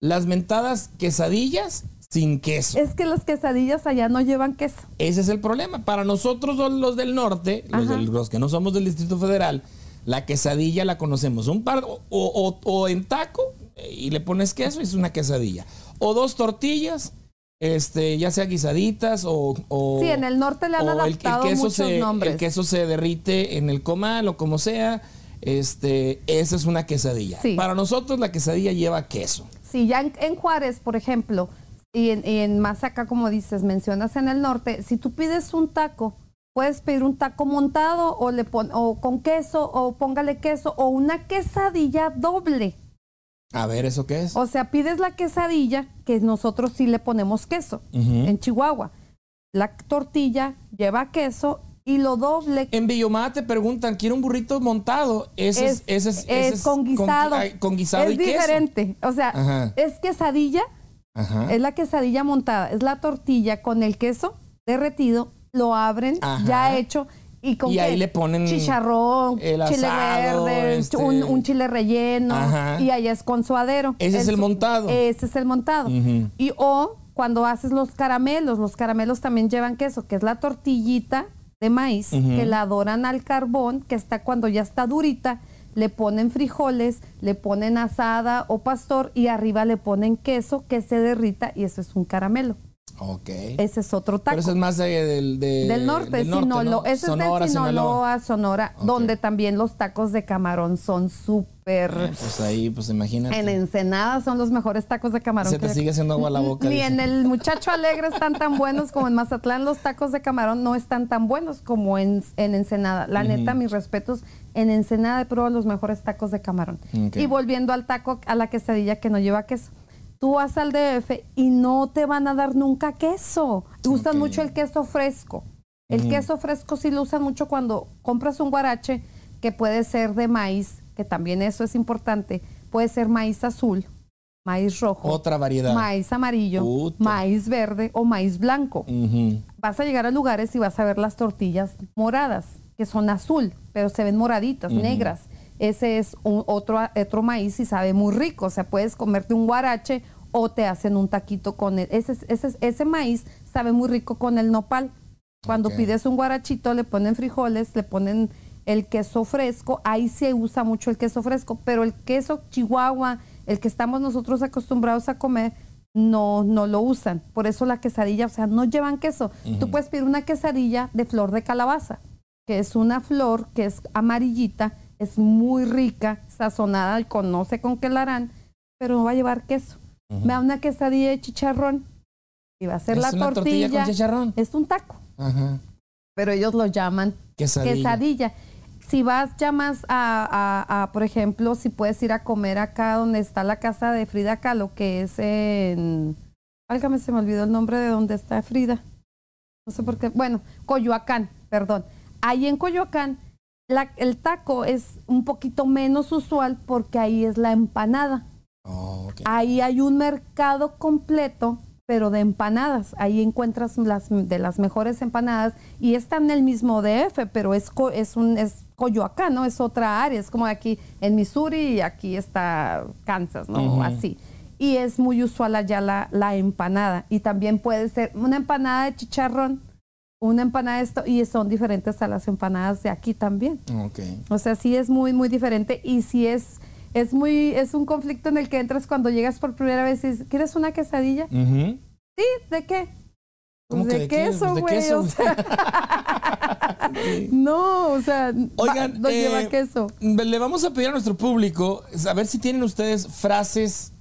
Las mentadas quesadillas sin queso. Es que las quesadillas allá no llevan queso. Ese es el problema. Para nosotros los del norte, los, que no somos del Distrito Federal, la quesadilla la conocemos un par o, o en taco y le pones queso y es una quesadilla. O dos tortillas este, ya sea guisaditas o, sí, en el norte le han adaptado el, queso muchos se, nombres. El queso se derrite en el comal o como sea. Este, esa es una quesadilla. Para nosotros la quesadilla lleva queso. Sí, ya en, Juárez, por ejemplo, y en, en más acá, como dices, mencionas en el norte, si tú pides un taco, puedes pedir un taco montado o, le pon, o con queso o póngale queso o una quesadilla doble. A ver, ¿eso qué es? O sea, pides la quesadilla, que nosotros sí le ponemos queso en Chihuahua. La tortilla lleva queso y lo doble. En Villomada te preguntan, quiero un burrito montado. Ese es, ese es, con guisado. Con, guisado es diferente. O sea, es quesadilla, es la quesadilla montada, es la tortilla con el queso derretido, lo abren, ya hecho y, ahí le ponen chicharrón, chile verde, este un, chile relleno y ahí es con suadero. Ese es, el montado. Ese es el montado. Y o cuando haces los caramelos, los caramelos también llevan queso, que es la tortillita de maíz que la adoran al carbón, que está cuando ya está durita, le ponen frijoles, le ponen asada o pastor y arriba le ponen queso que se derrita y eso es un caramelo. Ok. Ese es otro taco. Pero ese es más del, del norte, del Sinaloa. Ese es de Sinaloa, Sonora, donde también los tacos de camarón son súper. Eh, pues ahí, pues imagínate. En Ensenada son los mejores tacos de camarón. Se te sigue haciendo agua la boca. Ni en el Muchacho Alegre están tan buenos como en Mazatlán. Los tacos de camarón no están tan buenos como en, en Ensenada. La neta, mis respetos. En Ensenada he probado los mejores tacos de camarón. Y volviendo al taco, a la quesadilla que no lleva queso tú vas al DF y no te van a dar nunca queso. Te gustan mucho el queso fresco. El queso fresco sí lo usan mucho cuando compras un guarache que puede ser de maíz, que también eso es importante. Puede ser maíz azul, maíz rojo. Otra variedad. Maíz amarillo, maíz verde o maíz blanco. Vas a llegar a lugares y vas a ver las tortillas moradas, que son azul, pero se ven moraditas, negras ese es un, otro, otro maíz y sabe muy rico. O sea, puedes comerte un guarache o te hacen un taquito con él. Ese, ese, ese maíz sabe muy rico con el nopal. Cuando pides un guarachito, le ponen frijoles, le ponen el queso fresco. Ahí se usa mucho el queso fresco, pero el queso chihuahua, el que estamos nosotros acostumbrados a comer, no, no lo usan. Por eso la quesadilla, o sea, no llevan queso. Tú puedes pedir una quesadilla de flor de calabaza, que es una flor que es amarillita, es muy rica, sazonada y con no sé con qué la harán, pero no va a llevar queso. Me da una quesadilla de chicharrón y va a ser la tortilla. con chicharrón? Es un taco. Pero ellos lo llaman quesadilla. Si vas ya más a, por ejemplo, si puedes ir a comer acá donde está la casa de Frida Kahlo, que es en... Álgame, se me olvidó el nombre de donde está Frida. No sé por qué. Bueno, Coyoacán, perdón. Ahí en Coyoacán, el taco es un poquito menos usual porque ahí es la empanada. Oh, ahí hay un mercado completo, pero de empanadas. Ahí encuentras las de las mejores empanadas y están en el mismo DF, pero es, es, un, es Coyoacán, ¿no? Es otra área, es como aquí en Missouri y aquí está Kansas, ¿no? Así. Y es muy usual allá la, la empanada. Y también puede ser una empanada de chicharrón, una empanada de esto, y son diferentes a las empanadas de aquí también. Okay. O sea, sí es muy, muy diferente. Y sí es, es muy, es un conflicto en el que entras cuando llegas por primera vez y dices, ¿quieres una quesadilla? Sí, ¿de qué? ¿Cómo de, queso, güey. no, o sea, Oigan, no lleva eh, queso. Le vamos a pedir a nuestro público a ver si tienen ustedes frases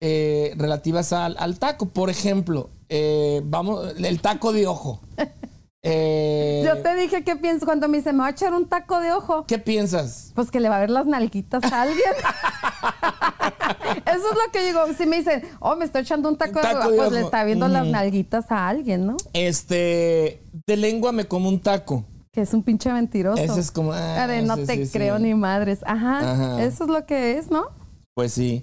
eh, relativas al, taco. Por ejemplo, eh, vamos, el taco de ojo. Eh, Yo te dije qué pienso cuando me dice, me va a echar un taco de ojo. ¿Qué piensas? Pues que le va a ver las nalguitas a alguien. Eso es lo que digo. Si me dicen, oh, me estoy echando un taco, de ojo, pues le está viendo las nalguitas a alguien, ¿no? Este, de lengua me como un taco. Que es un pinche mentiroso. Ese es como. Ah, no te creo ni madres. Ajá, Eso es lo que es, ¿no? Pues sí.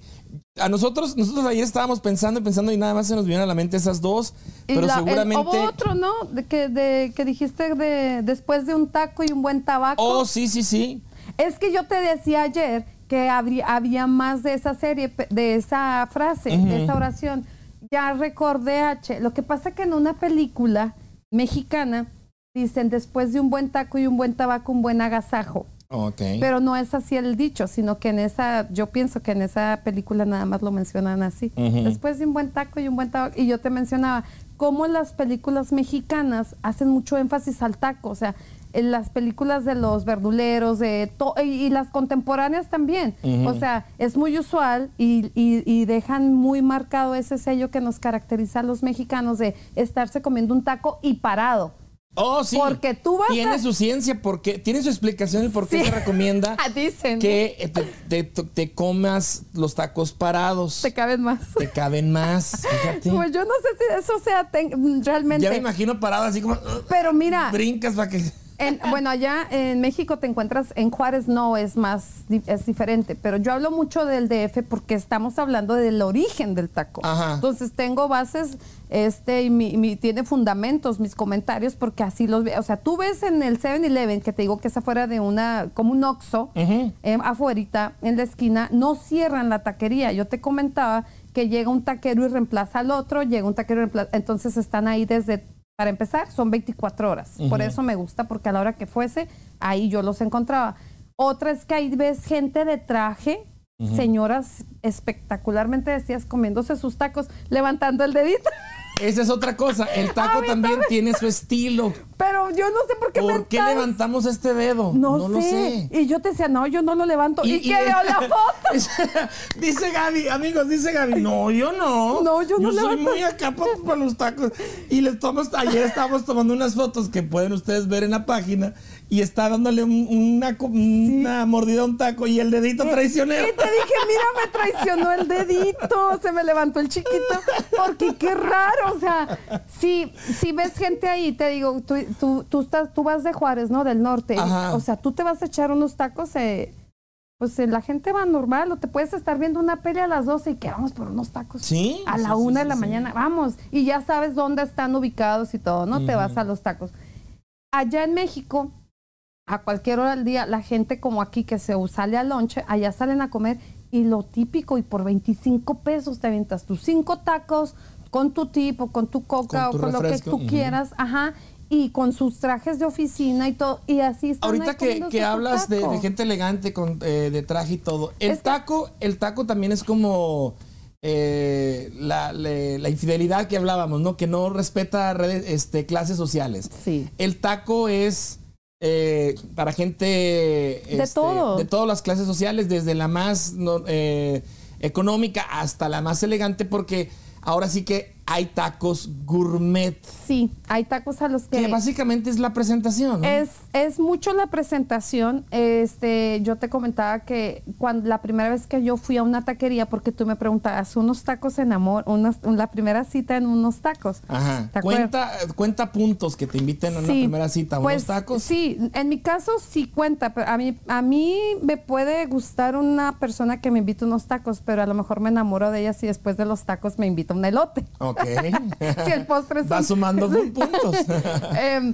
A nosotros, nosotros ayer estábamos pensando y pensando y nada más se nos vinieron a la mente esas dos. pero seguramente. hubo otro, ¿no? De que, de, que dijiste de después de un taco y un buen tabaco. Oh, sí, sí, sí. Es que yo te decía ayer que habría, había más de esa serie, de esa frase, de esa oración. Ya recordé, H. Lo que pasa que en una película mexicana dicen después de un buen taco y un buen tabaco, un buen agasajo. Pero no es así el dicho, sino que en esa, yo pienso que en esa película nada más lo mencionan así. Después de un buen taco y un buen tabaco, y yo te mencionaba cómo las películas mexicanas hacen mucho énfasis al taco, o sea, en las películas de los verduleros, de y, las contemporáneas también. O sea, es muy usual y, y, dejan muy marcado ese sello que nos caracteriza a los mexicanos de estarse comiendo un taco y parado. Oh, sí. Porque tú vas Tiene su ciencia, porque tiene su explicación y por qué se recomienda Dicen. que eh, te, comas los tacos parados. Te caben más. Te caben más, fíjate. Pues yo no sé si eso sea realmente. Ya me imagino parado así como... Pero mira... Brincas para que bueno, allá en México te encuentras, en Juárez no es más, es diferente, pero yo hablo mucho del DF porque estamos hablando del origen del taco. Entonces tengo bases, este, y mi, tiene fundamentos mis comentarios porque así los veo. O sea, tú ves en el 7-Eleven, que te digo que es afuera de una, como un Oxxo, uh afuera, en la esquina, no cierran la taquería. Yo te comentaba que llega un taquero y reemplaza al otro, llega un taquero y reemplaza, entonces están ahí desde para empezar, son 24 horas. Por eso me gusta, porque a la hora que fuese, ahí yo los encontraba. Otra es que ahí ves gente de traje, señoras espectacularmente vestidas comiéndose sus tacos, levantando el dedito. Esa es otra cosa. El taco también tiene su estilo. Pero yo no sé por qué. ¿Por qué levantamos este dedo? No, lo sé. Y yo te decía, no, yo no lo levanto. ¿Y, qué veo la foto? dice Gaby, amigos, dice Gaby, no, yo no. No, yo no Yo soy muy acá para, los tacos. Y les tomo, ayer estábamos tomando unas fotos que pueden ustedes ver en la página y está dándole una, una mordida a un taco y el dedito traicionero. Y te dije, mira, me traicionó el dedito, se me levantó el chiquito, porque qué raro, o sea, si, si ves gente ahí, te digo, tú, tú, tú, estás, tú vas de Juárez, ¿no? Del norte, o sea, tú te vas a echar unos tacos, eh, pues eh, la gente va normal, o te puedes estar viendo una pelea a las 12 y que vamos por unos tacos. Sí. A la una de la mañana, vamos, y ya sabes dónde están ubicados y todo, ¿no? Te vas a los tacos. Allá en México, a cualquier hora del día, la gente como aquí que se sale al lonche, allá salen a comer y lo típico, y por 25 pesos te avientas tus cinco tacos con tu tipo, con tu coca o con lo que tú quieras, ajá, y con sus trajes de oficina y todo, y así están Ahorita que, hablas de, gente elegante con eh, de traje y todo, el taco, el taco también es como eh, la, la, infidelidad que hablábamos, ¿no? Que no respeta redes, este, clases sociales. Sí. El taco es eh, para gente de, este, de todas las clases sociales, desde la más eh, económica hasta la más elegante, porque ahora sí que hay tacos gourmet. Sí, hay tacos a los que... Que básicamente es la presentación. Es, es mucho la presentación. Este, yo te comentaba que cuando la primera vez que yo fui a una taquería, porque tú me preguntabas, unos tacos en amor, unas, la primera cita en unos tacos. Ajá. Cuenta, cuenta puntos que te inviten a una primera cita a unos pues, tacos. Sí, en mi caso sí cuenta, pero a mí, a mí me puede gustar una persona que me invite unos tacos, pero a lo mejor me enamoro de ella si después de los tacos me invita un elote. si el postre Va sumando puntos. Em,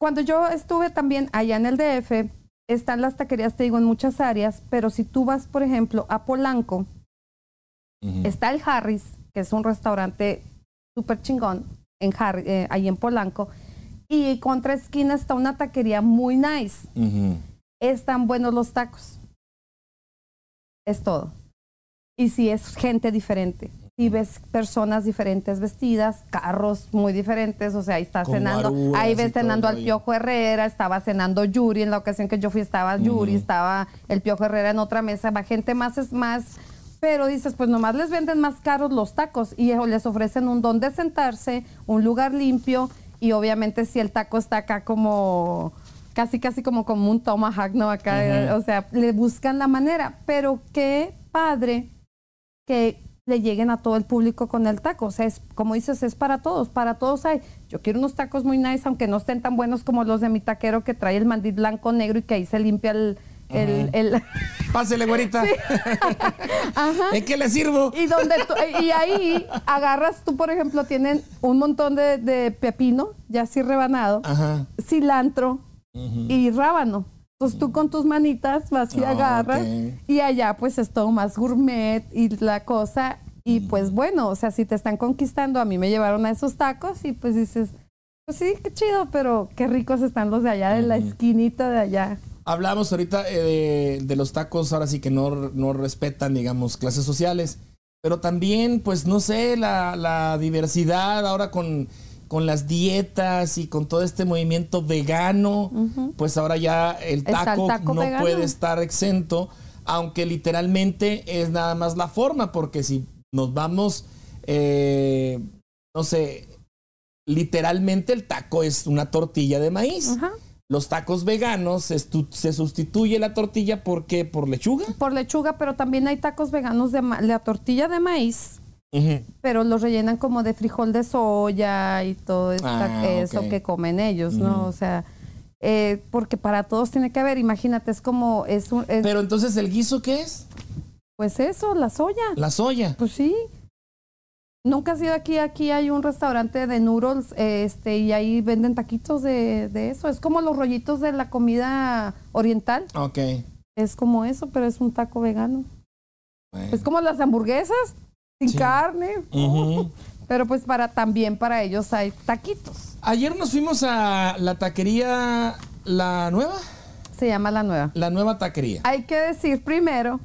cuando yo estuve también allá en el DF, están las taquerías, te digo, en muchas áreas, pero si tú vas, por ejemplo, a Polanco, está el Harris, que es un restaurante súper chingón, en eh, ahí en Polanco, y contra esquina está una taquería muy nice. Están buenos los tacos. Es todo. Y si es gente diferente y ves personas diferentes vestidas, carros muy diferentes, o sea, ahí está cenando, ahí ves cenando al Piojo Herrera, estaba cenando Yuri, en la ocasión que yo fui estaba Yuri, estaba el Piojo Herrera en otra mesa, va gente más es más, pero dices, pues nomás les venden más caros los tacos y les ofrecen un don de sentarse, un lugar limpio y obviamente si el taco está acá como casi casi como como un tomahawk, ¿no? Acá, o sea, le buscan la manera, pero qué padre que le lleguen a todo el público con el taco. O sea, es, como dices, es para todos, para todos hay. Yo quiero unos tacos muy nice, aunque no estén tan buenos como los de mi taquero que trae el mandil blanco negro y que ahí se limpia el... el, Pásele, güerita. ¿En qué le sirvo? Y, donde y ahí agarras, tú por ejemplo, tienen un montón de, pepino, ya así rebanado, cilantro y rábano. Entonces tú con tus manitas vas y ah, agarras y allá pues es todo más gourmet y la cosa. Y pues bueno, o sea, si te están conquistando, a mí me llevaron a esos tacos y pues dices, pues sí, qué chido, pero qué ricos están los de allá, de la esquinita de allá. Hablamos ahorita eh, de, los tacos, ahora sí que no, no respetan, digamos, clases sociales, pero también, pues no sé, la, la diversidad ahora con con las dietas y con todo este movimiento vegano, pues ahora ya el taco, no puede estar exento, aunque literalmente es nada más la forma, porque si nos vamos, eh, no sé, literalmente el taco es una tortilla de maíz. Los tacos veganos se, se, sustituye la tortilla ¿por qué? ¿Por lechuga? Por lechuga, pero también hay tacos veganos de la tortilla de maíz pero los rellenan como de frijol de soya y todo ah, eso que comen ellos, ¿no? O sea, eh, porque para todos tiene que haber, imagínate, es como... Es un, pero entonces, ¿el guiso qué es? Pues eso, la soya. La soya. Pues sí. Nunca has ido aquí, aquí hay un restaurante de noodles, este, y ahí venden taquitos de, de eso. Es como los rollitos de la comida oriental. Ok. Es como eso, pero es un taco vegano. Es como las hamburguesas sin carne. Pero pues para también para ellos hay taquitos. Ayer nos fuimos a la taquería La Nueva. Se llama La Nueva. La Nueva Taquería. Hay que decir primero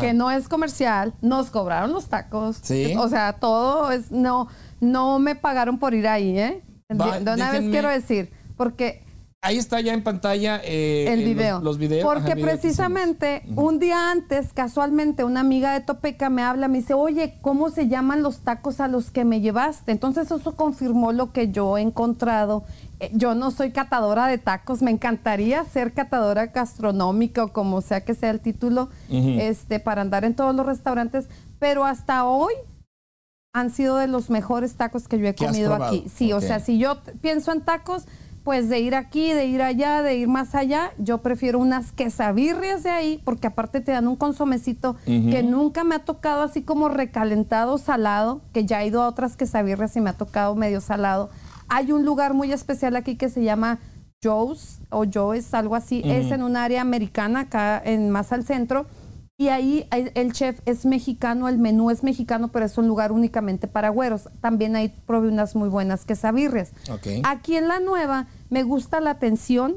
que no es comercial, nos cobraron los tacos. Sí. O sea, todo es no no me pagaron por ir ahí, ¿eh? de una vez quiero decir, porque Ahí está ya en pantalla eh, el video. Los, videos. Porque precisamente un día antes, casualmente, una amiga de Topeca me habla, me dice, oye, ¿cómo se llaman los tacos a los que me llevaste? Entonces eso confirmó lo que yo he encontrado. Eh, yo no soy catadora de tacos, me encantaría ser catadora gastronómica o como sea que sea el título, este, para andar en todos los restaurantes, pero hasta hoy han sido de los mejores tacos que yo he comido aquí. Sí, o sea, si yo pienso en tacos pues de ir aquí, de ir allá, de ir más allá, yo prefiero unas quesabirrias de ahí, porque aparte te dan un consomecito que nunca me ha tocado así como recalentado, salado, que ya he ido a otras quesabirrias y me ha tocado medio salado. Hay un lugar muy especial aquí que se llama Joe's o Joe's, algo así, es en un área americana, acá en más al centro. Y ahí el chef es mexicano, el menú es mexicano, pero es un lugar únicamente para güeros. También ahí probé unas muy buenas quesabirrias. Aquí en la nueva me gusta la atención,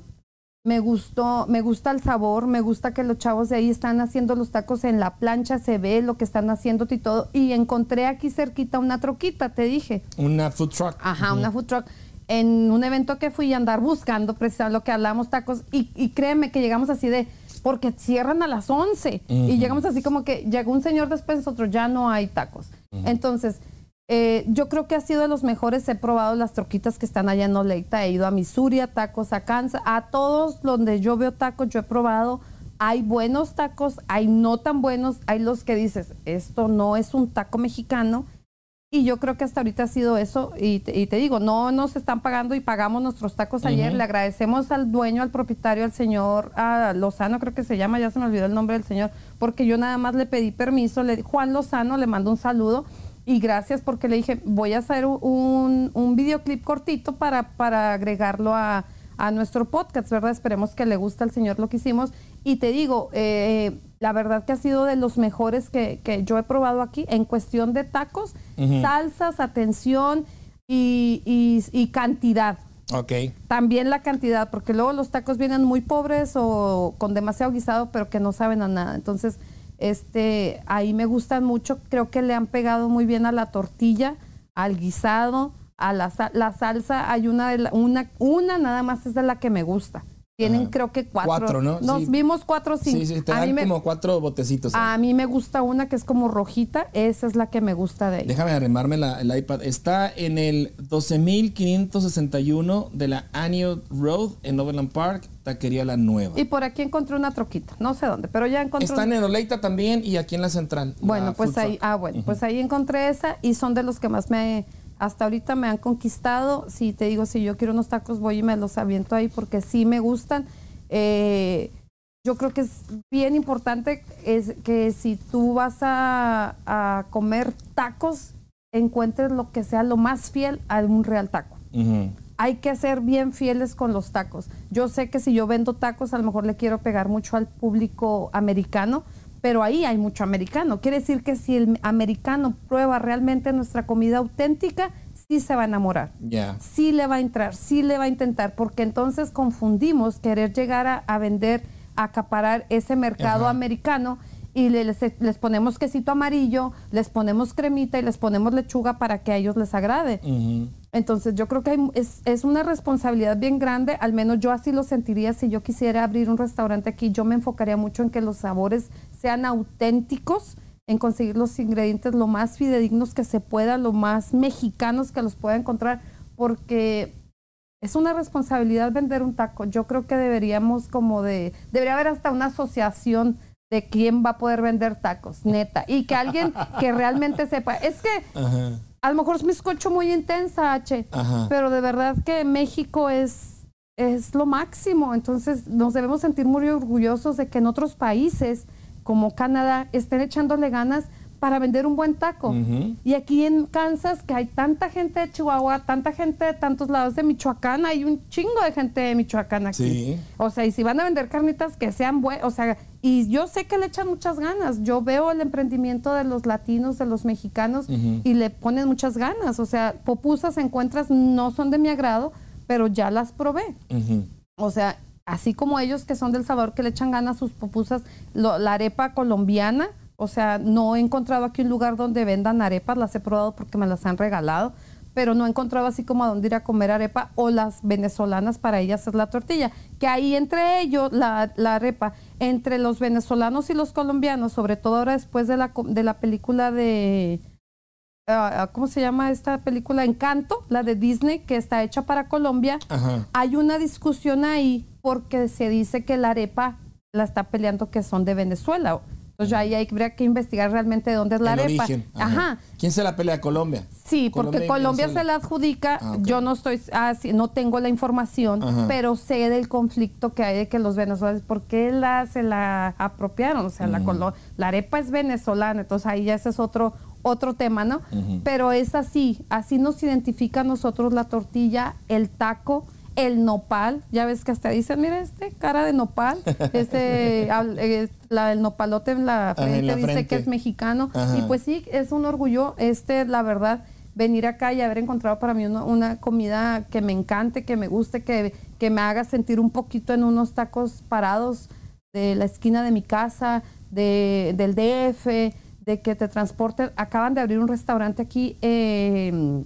me gustó, me gusta el sabor, me gusta que los chavos de ahí están haciendo los tacos en la plancha, se ve lo que están haciendo y todo. Y encontré aquí cerquita una troquita, te dije. Una food truck. Ajá, una food truck. En un evento que fui a andar buscando, precisamente lo que hablamos tacos, y, créeme que llegamos así de, porque cierran a las 11. Y llegamos así como que llegó un señor después, otro, ya no hay tacos. Entonces, eh, yo creo que ha sido de los mejores. He probado las troquitas que están allá en Oleita. He ido a Missouri, a tacos, a Kansas. A todos donde yo veo tacos, yo he probado. Hay buenos tacos, hay no tan buenos. Hay los que dices, esto no es un taco mexicano. Y yo creo que hasta ahorita ha sido eso. Y te, digo, no nos están pagando y pagamos nuestros tacos ayer. Le agradecemos al dueño, al propietario, al señor a Lozano, creo que se llama, ya se me olvidó el nombre del señor, porque yo nada más le pedí permiso. Le, Juan Lozano le mando un saludo y gracias porque le dije, voy a hacer un, un videoclip cortito para, para agregarlo a, a nuestro podcast, ¿verdad? Esperemos que le guste al Señor lo que hicimos. Y te digo, eh, la verdad que ha sido de los mejores que, que, yo he probado aquí en cuestión de tacos, salsas, atención y, y, y cantidad. Ok. También la cantidad, porque luego los tacos vienen muy pobres o con demasiado guisado, pero que no saben a nada. Entonces, este, ahí me gustan mucho. Creo que le han pegado muy bien a la tortilla, al guisado, a la, la salsa. Hay una, una, una nada más es de la que me gusta. Tienen creo que cuatro. Cuatro, ¿no? Nos vimos cuatro, sí. Sí, sí, te dan como cuatro botecitos. A mí me gusta una que es como rojita. Esa es la que me gusta de ella. Déjame arremarme la, el iPad. Está en el 12.561 de la Annual Road en Overland Park, Taquería La Nueva. Y por aquí encontré una troquita. No sé dónde, pero ya encontré. Está en Oleita también y aquí en la Central. Bueno, pues ahí, ah, bueno, pues ahí encontré esa y son de los que más me hasta ahorita me han conquistado. Si te digo, si yo quiero unos tacos, voy y me los aviento ahí porque sí me gustan. Eh, yo creo que es bien importante es que si tú vas a, comer tacos, encuentres lo que sea lo más fiel a un real taco. Hay que ser bien fieles con los tacos. Yo sé que si yo vendo tacos, a lo mejor le quiero pegar mucho al público americano, pero ahí hay mucho americano. Quiere decir que si el americano prueba realmente nuestra comida auténtica, sí se va a enamorar. Sí le va a entrar, sí le va a intentar, porque entonces confundimos querer llegar a, vender, a acaparar ese mercado americano y les, ponemos quesito amarillo, les ponemos cremita y les ponemos lechuga para que a ellos les agrade. Entonces yo creo que es, es, una responsabilidad bien grande, al menos yo así lo sentiría si yo quisiera abrir un restaurante aquí, yo me enfocaría mucho en que los sabores sean auténticos, en conseguir los ingredientes lo más fidedignos que se pueda, lo más mexicanos que los pueda encontrar, porque es una responsabilidad vender un taco. Yo creo que deberíamos como de, debería haber hasta una asociación de quién va a poder vender tacos, neta, y que alguien que realmente sepa. Es que a lo mejor es mi escucho muy intensa, H, pero de verdad que México es, es lo máximo. Entonces nos debemos sentir muy orgullosos de que en otros países como Canadá estén echándole ganas para vender un buen taco. Y aquí en Kansas, que hay tanta gente de Chihuahua, tanta gente de tantos lados de Michoacán, hay un chingo de gente de Michoacán aquí. O sea, y si van a vender carnitas que sean buenas, o sea, y yo sé que le echan muchas ganas. Yo veo el emprendimiento de los latinos, de los mexicanos, y le ponen muchas ganas. O sea, popusas encuentras, no son de mi agrado, pero ya las probé. O sea, así como ellos que son del sabor que le echan ganas a sus pupusas, la arepa colombiana, o sea, no he encontrado aquí un lugar donde vendan arepas, las he probado porque me las han regalado, pero no he encontrado así como a dónde ir a comer arepa o las venezolanas para ellas es la tortilla, que ahí entre ellos, la, la arepa, entre los venezolanos y los colombianos, sobre todo ahora después de la, de la película de Ah, ah, ¿cómo se llama esta película? Encanto, la de Disney, que está hecha para Colombia. Hay una discusión ahí porque se dice que la arepa la está peleando que son de Venezuela. Entonces ahí habría que investigar realmente de dónde es la arepa. Ajá. ¿Quién se la pelea? ¿Colombia? Sí, porque Colombia, se la adjudica. Ah, Yo no estoy, no tengo la información, pero sé del conflicto que hay de que los venezolanos, ¿por qué la, se la apropiaron? O sea, la, la arepa es venezolana, entonces ahí ya ese es otro, otro tema, ¿no? Pero es así, así nos identifica a nosotros la tortilla, el taco, el nopal, ya ves que hasta dicen, mira este cara de nopal, este, la, el nopalote en la ah, frente dice que es mexicano, y pues sí, es un orgullo, este, la verdad, venir acá y haber encontrado para mí una, comida que me encante, que me guste, que, que me haga sentir un poquito en unos tacos parados de la esquina de mi casa, de, del DF, de que te transporten. Acaban de abrir un restaurante aquí em,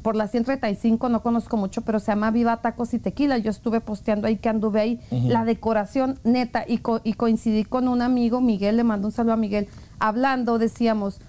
por la 135, no conozco mucho, pero se llama Viva Tacos y Tequila. Yo estuve posteando ahí que anduve ahí. La decoración neta y, y coincidí con un amigo, Miguel, le mando un saludo a Miguel, hablando, decíamos,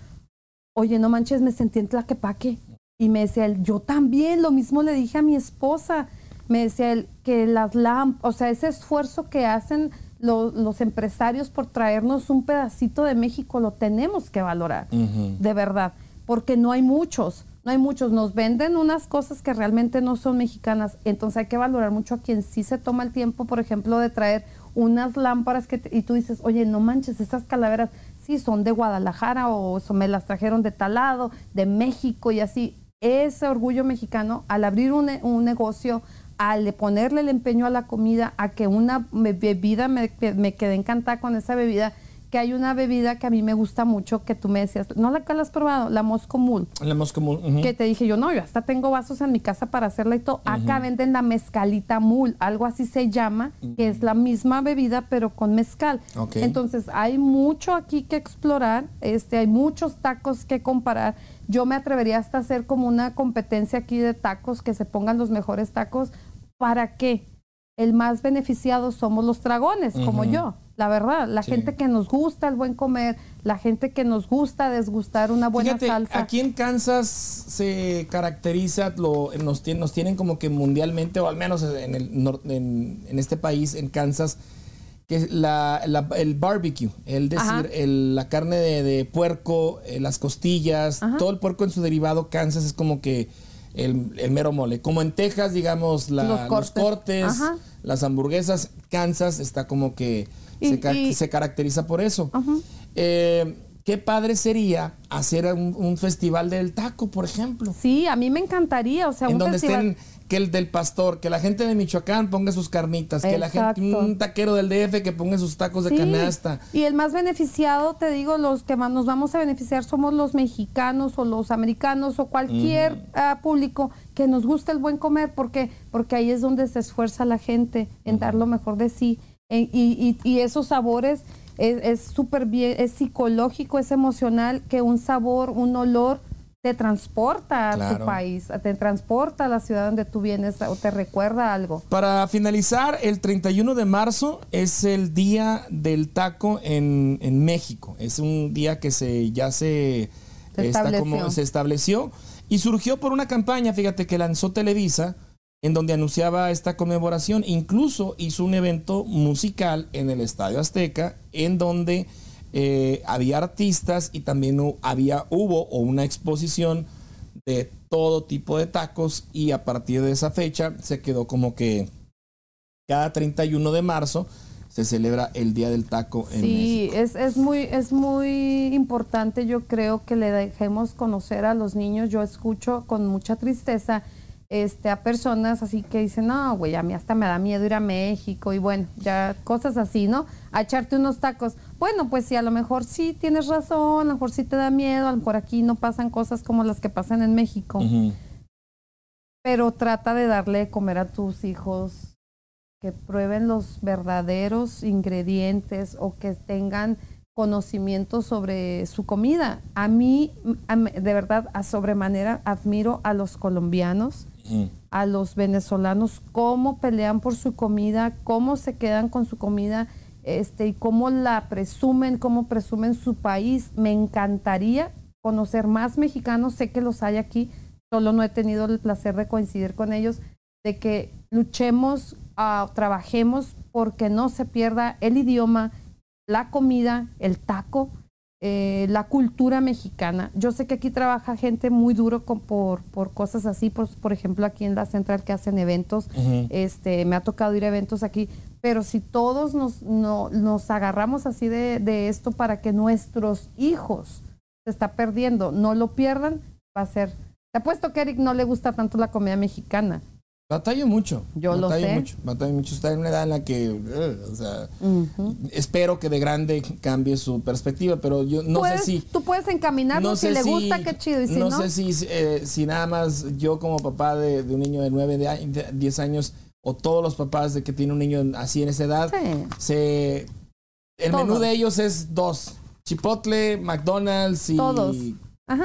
oye, no manches, me sentí en Tlaquepaque. Y me decía él, yo también, lo mismo le dije a mi esposa. Me decía él que las lámparas, o sea, ese esfuerzo que hacen los empresarios por traernos un pedacito de México lo tenemos que valorar, de verdad, porque no hay muchos, no hay muchos, nos venden unas cosas que realmente no son mexicanas, entonces hay que valorar mucho a quien sí se toma el tiempo, por ejemplo, de traer unas lámparas que y tú dices, oye, no manches, esas calaveras sí son de Guadalajara o me las trajeron de tal lado, de México y así. Ese orgullo mexicano, al abrir un, un negocio, al ponerle el empeño a la comida, a que una bebida me, me quedé encantada con esa bebida, que hay una bebida que a mí me gusta mucho, que tú me decías, ¿no la que has probado? La Moscomul. La Moscomul. Que te dije yo, no, yo hasta tengo vasos en mi casa para hacerla y todo. Acá venden la mezcalita mul, algo así se llama, que es la misma bebida, pero con mezcal. Entonces, hay mucho aquí que explorar, este, hay muchos tacos que comparar. Yo me atrevería hasta hacer como una competencia aquí de tacos, que se pongan los mejores tacos. ¿Para qué? El más beneficiado somos los dragones, como yo la verdad, la gente que nos gusta el buen comer, la gente que nos gusta desgustar una buena salsa. Aquí en Kansas se caracteriza, lo, nos, tienen como que mundialmente, o al menos en, el, en, este país, en Kansas, que la, el barbecue, el decir, la carne de, puerco, eh, las costillas, todo el puerco en su derivado, Kansas es como que el, mero mole. Como en Texas, digamos, los cortes, las hamburguesas, Kansas está como que se, caracteriza por eso. Eh, qué padre sería hacer un, festival del taco, por ejemplo. Sí, a mí me encantaría, o sea, en donde estén que el del pastor, que la gente de Michoacán ponga sus carnitas, que la gente, un taquero del DF que ponga sus tacos de canasta. Y el más beneficiado, te digo, los que más nos vamos a beneficiar somos los mexicanos o los americanos o cualquier ah, público que nos guste el buen comer, porque porque ahí es donde se esfuerza la gente en dar lo mejor de sí y, esos sabores es súper bien, es psicológico, es emocional que un sabor, un olor te transporta a tu país, te transporta a la ciudad donde tú vienes o te recuerda algo. Para finalizar, el 31 de marzo es el día del taco en, México. Es un día que se ya se, estableció. se estableció y surgió por una campaña, fíjate, que lanzó Televisa en donde anunciaba esta conmemoración. Incluso hizo un evento musical en el Estadio Azteca, en donde eh, había artistas y también había, hubo una exposición de todo tipo de tacos y a partir de esa fecha se quedó como que cada 31 de marzo se celebra el Día del Taco en sí, es, es, muy, es muy importante, yo creo que le dejemos conocer a los niños. Yo escucho con mucha tristeza este, a personas así que dicen, no, güey, a mí hasta me da miedo ir a México y bueno, ya cosas así, ¿no? A echarte unos tacos. Bueno, pues sí, a lo mejor sí tienes razón, a lo mejor sí te da miedo, a lo mejor aquí no pasan cosas como las que pasan en México. Pero trata de darle de comer a tus hijos que prueben los verdaderos ingredientes o que tengan conocimiento sobre su comida. A mí, de verdad, a sobremanera admiro a los colombianos a los venezolanos cómo pelean por su comida, cómo se quedan con su comida este, y cómo la presumen, cómo presumen su país. Me encantaría conocer más mexicanos, sé que los hay aquí, solo no he tenido el placer de coincidir con ellos, de que luchemos, uh, trabajemos porque no se pierda el idioma, la comida, el taco, eh, la cultura mexicana. Yo sé que aquí trabaja gente muy duro por, por cosas así, por, por ejemplo aquí en la central que hacen eventos, este, me ha tocado ir a eventos aquí, pero si todos nos, nos agarramos así de, de, esto para que nuestros hijos se está perdiendo, no lo pierdan, va a ser... Te apuesto que a Eric no le gusta tanto la comida mexicana. Batallo mucho. Yo lo sé. Mucho, batallo mucho. Está en una edad en la que, o sea, espero que de grande cambie su perspectiva, pero yo no sé si... Tú puedes encaminarlo si le gusta, qué chido. Y si no, no sé si, eh, si nada más yo como papá de, un niño de 9, de 10 años, o todos los papás de que tiene un niño así en esa edad, se... El menú de ellos es dos. Chipotle, McDonald's y... Todos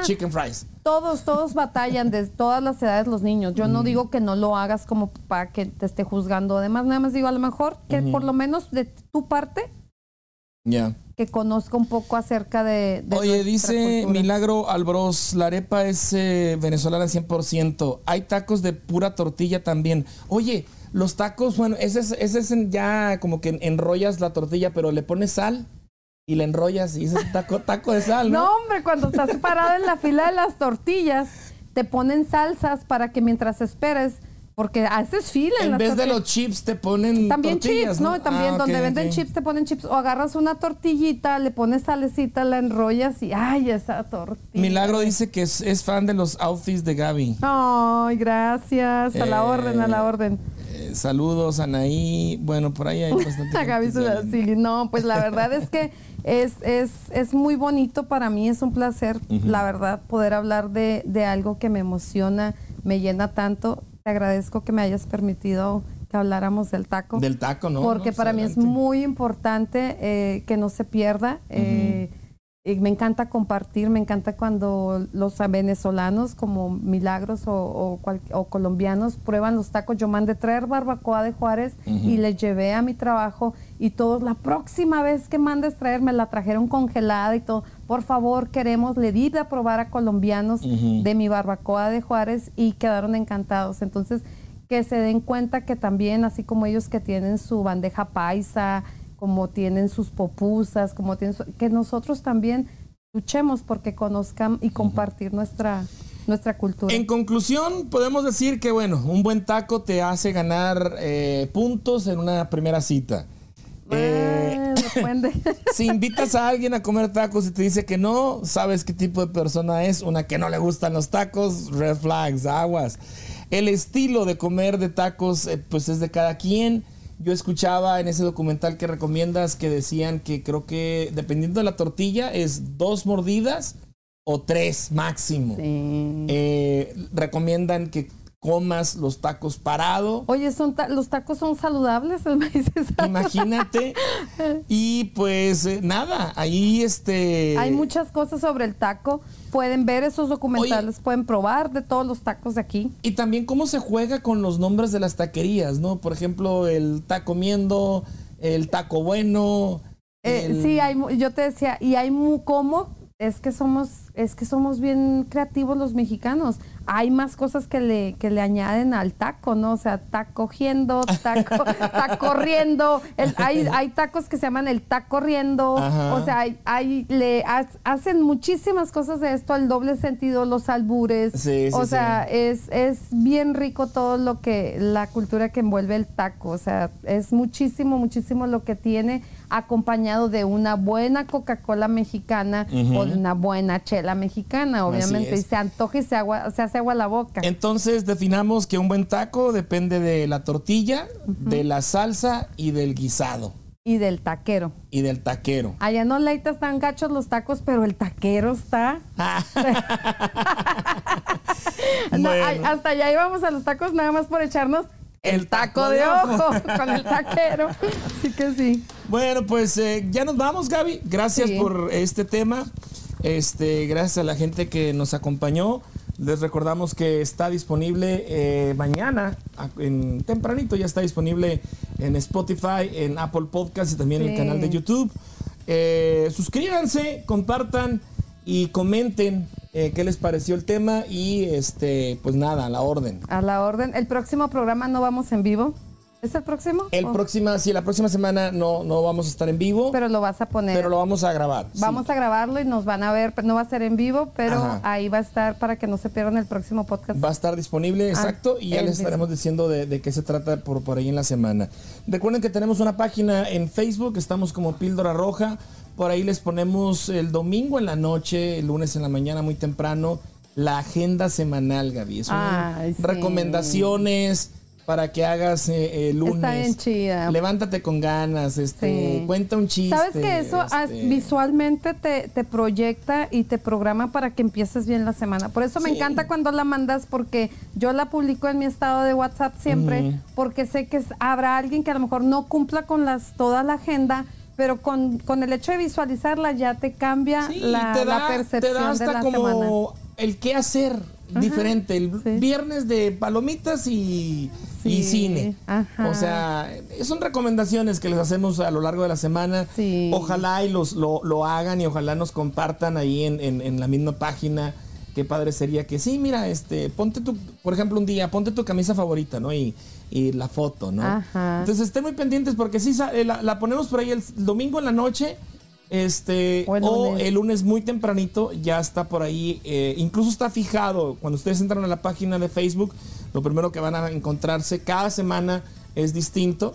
Chicken fries. Todos, todos batallan de todas las edades los niños. Yo no mm. digo que no lo hagas como para que te esté juzgando. Además, nada más digo a lo mejor que por lo menos de tu parte ya que conozca un poco acerca de... Oye, dice Milagro Albros, la arepa es eh, venezolana 100%. Hay tacos de pura tortilla también. Oye, los tacos, bueno, ese es, ese es ya como que enrollas la tortilla, pero le pones sal y le enrollas y dices taco, taco de sal, ¿no? No, hombre, cuando estás parado en la fila de las tortillas, te ponen salsas para que mientras esperes, porque haces fila. En, en vez de los chips te ponen También chips, ¿no? También ah, donde venden chips te ponen chips. O agarras una tortillita, le pones salecita, la enrollas y ¡ay, esa tortilla! Milagro dice que es, fan de los outfits de Gaby. Ay, gracias. A la orden, a la eh, orden. Eh, saludos, Anaí. Bueno, por ahí hay bastante. sí, no, pues la verdad es que es, es, es muy bonito para mí, es un placer, la verdad, poder hablar de, de algo que me emociona, me llena tanto. Te agradezco que me hayas permitido que habláramos del taco. Del taco, ¿no? Porque para mí es muy importante eh, que no se pierda. Eh, y me encanta compartir, me encanta cuando los venezolanos como Milagros o, colombianos prueban los tacos. Yo mandé traer barbacoa de Juárez y les llevé a mi trabajo y todos, la próxima vez que mandes traer, me la trajeron congelada y todo. Por favor, queremos, le di de probar a colombianos de mi barbacoa de Juárez y quedaron encantados. Entonces, que se den cuenta que también, así como ellos que tienen su bandeja paisa, como tienen sus popusas, como tienen que nosotros también luchemos porque conozcan y compartir nuestra nuestra cultura. En conclusión, podemos decir que bueno, un buen taco te hace ganar eh, puntos en una primera cita. Eh, si invitas a alguien a comer tacos y te dice que no, sabes qué tipo de persona es. Una que no le gustan los tacos, red flags, aguas. El estilo de comer de tacos, eh, pues es de cada quien. Yo escuchaba en ese documental que recomiendas que decían que creo que dependiendo de la tortilla es dos mordidas o tres máximo. Eh, recomiendan que comas los tacos parado. Oye, son los tacos son saludables, Imagínate. y pues eh, nada, ahí este... Hay muchas cosas sobre el taco. Pueden ver esos documentales, pueden probar de todos los tacos de aquí. Y también cómo se juega con los nombres de las taquerías, ¿no? Por ejemplo, el taco miendo, el taco bueno. Eh, sí, hay, yo te decía, y hay cómo es que somos, es que somos bien creativos los mexicanos. Hay más cosas que le, que le añaden al taco, ¿no? O sea, está cogiendo, taco, está corriendo. hay, hay tacos que se llaman el taco corriendo. O sea, hay, le hacen muchísimas cosas de esto, al doble sentido, los albures. o sea, es, es bien rico todo lo que, la cultura que envuelve el taco. O sea, es muchísimo, muchísimo lo que tiene acompañado de una buena Coca-Cola mexicana o de una buena chela mexicana, obviamente, y se antoja y se, agua, se hace agua la boca. Entonces definamos que un buen taco depende de la tortilla, de la salsa y del guisado. Y del taquero. Y del taquero. Allá no leita están gachos los tacos, pero el taquero está. hasta allá íbamos a los tacos nada más por echarnos el taco de ojo con el taquero. Así que sí. Bueno, pues eh, ya nos vamos, Gaby. Gracias por este tema. Este, gracias a la gente que nos acompañó. Les recordamos que está disponible eh, mañana, en tempranito ya está disponible en Spotify, en Apple Podcast y también en el canal de YouTube. Eh, suscríbanse, compartan y comenten eh, qué les pareció el tema y este, pues nada, a la orden. A la orden. El próximo programa no vamos en vivo. ¿Es el próximo? El próximo, sí, la próxima semana no, no vamos a estar en vivo. Pero lo vas a poner. Pero lo vamos a grabar. Vamos a grabarlo y nos van a ver. No va a ser en vivo, pero ahí va a estar para que no se pierdan el próximo podcast. Va a estar disponible, ah, exacto, y ya les estaremos diciendo de, de, qué se trata por, por ahí en la semana. Recuerden que tenemos una página en Facebook, estamos como Píldora Roja. Por ahí les ponemos el domingo en la noche, el lunes en la mañana muy temprano, la agenda semanal, Gaby. Son recomendaciones para que hagas eh, el lunes. Está bien chida. Levántate con ganas, este, cuenta un chiste. Sabes que eso este visualmente te, te, proyecta y te programa para que empieces bien la semana. Por eso me encanta cuando la mandas porque yo la publico en mi estado de WhatsApp siempre porque sé que habrá alguien que a lo mejor no cumpla con las toda la agenda pero con, el hecho de visualizarla ya te cambia la, percepción te da hasta como el qué hacer diferente. El viernes de palomitas y, cine. O sea, son recomendaciones que les hacemos a lo largo de la semana. Ojalá y los, lo, hagan y ojalá nos compartan ahí en, en la misma página qué padre sería que sí, mira, este, ponte tu, por ejemplo, un día, ponte tu camisa favorita, ¿no? Y, y la foto, ¿no? Ajá. Entonces estén muy pendientes porque sí, eh, la, ponemos por ahí el domingo en la noche. Este, o el, lunes muy tempranito, ya está por ahí, eh, incluso está fijado, cuando ustedes entran a la página de Facebook, lo primero que van a encontrarse cada semana es distinto,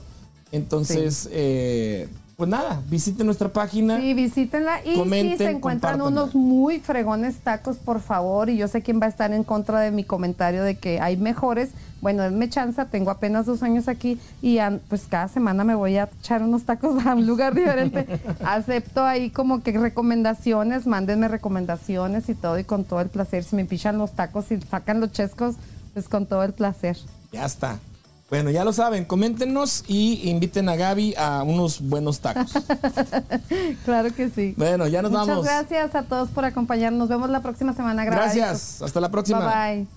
entonces, eh, pues nada, visiten nuestra página. Sí, visítenla. Y si se encuentran unos muy fregones tacos, por favor, y yo sé quién va a estar en contra de mi comentario de que hay mejores, bueno, denme chanza, tengo apenas dos años aquí y pues cada semana me voy a echar unos tacos a un lugar diferente. Acepto ahí como que recomendaciones, mándenme recomendaciones y todo, y con todo el placer. Si me pichan los tacos y sacan los chescos, pues con todo el placer. Ya está. Bueno, ya lo saben, coméntenos y inviten a Gaby a unos buenos tacos. claro que sí. Bueno, ya nos vamos. Muchas gracias a todos por acompañarnos. Nos vemos la próxima semana. Gracias. Gracias. Hasta la próxima. Bye bye.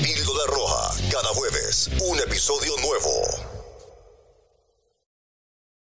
Píldora Roja, cada jueves, un episodio nuevo.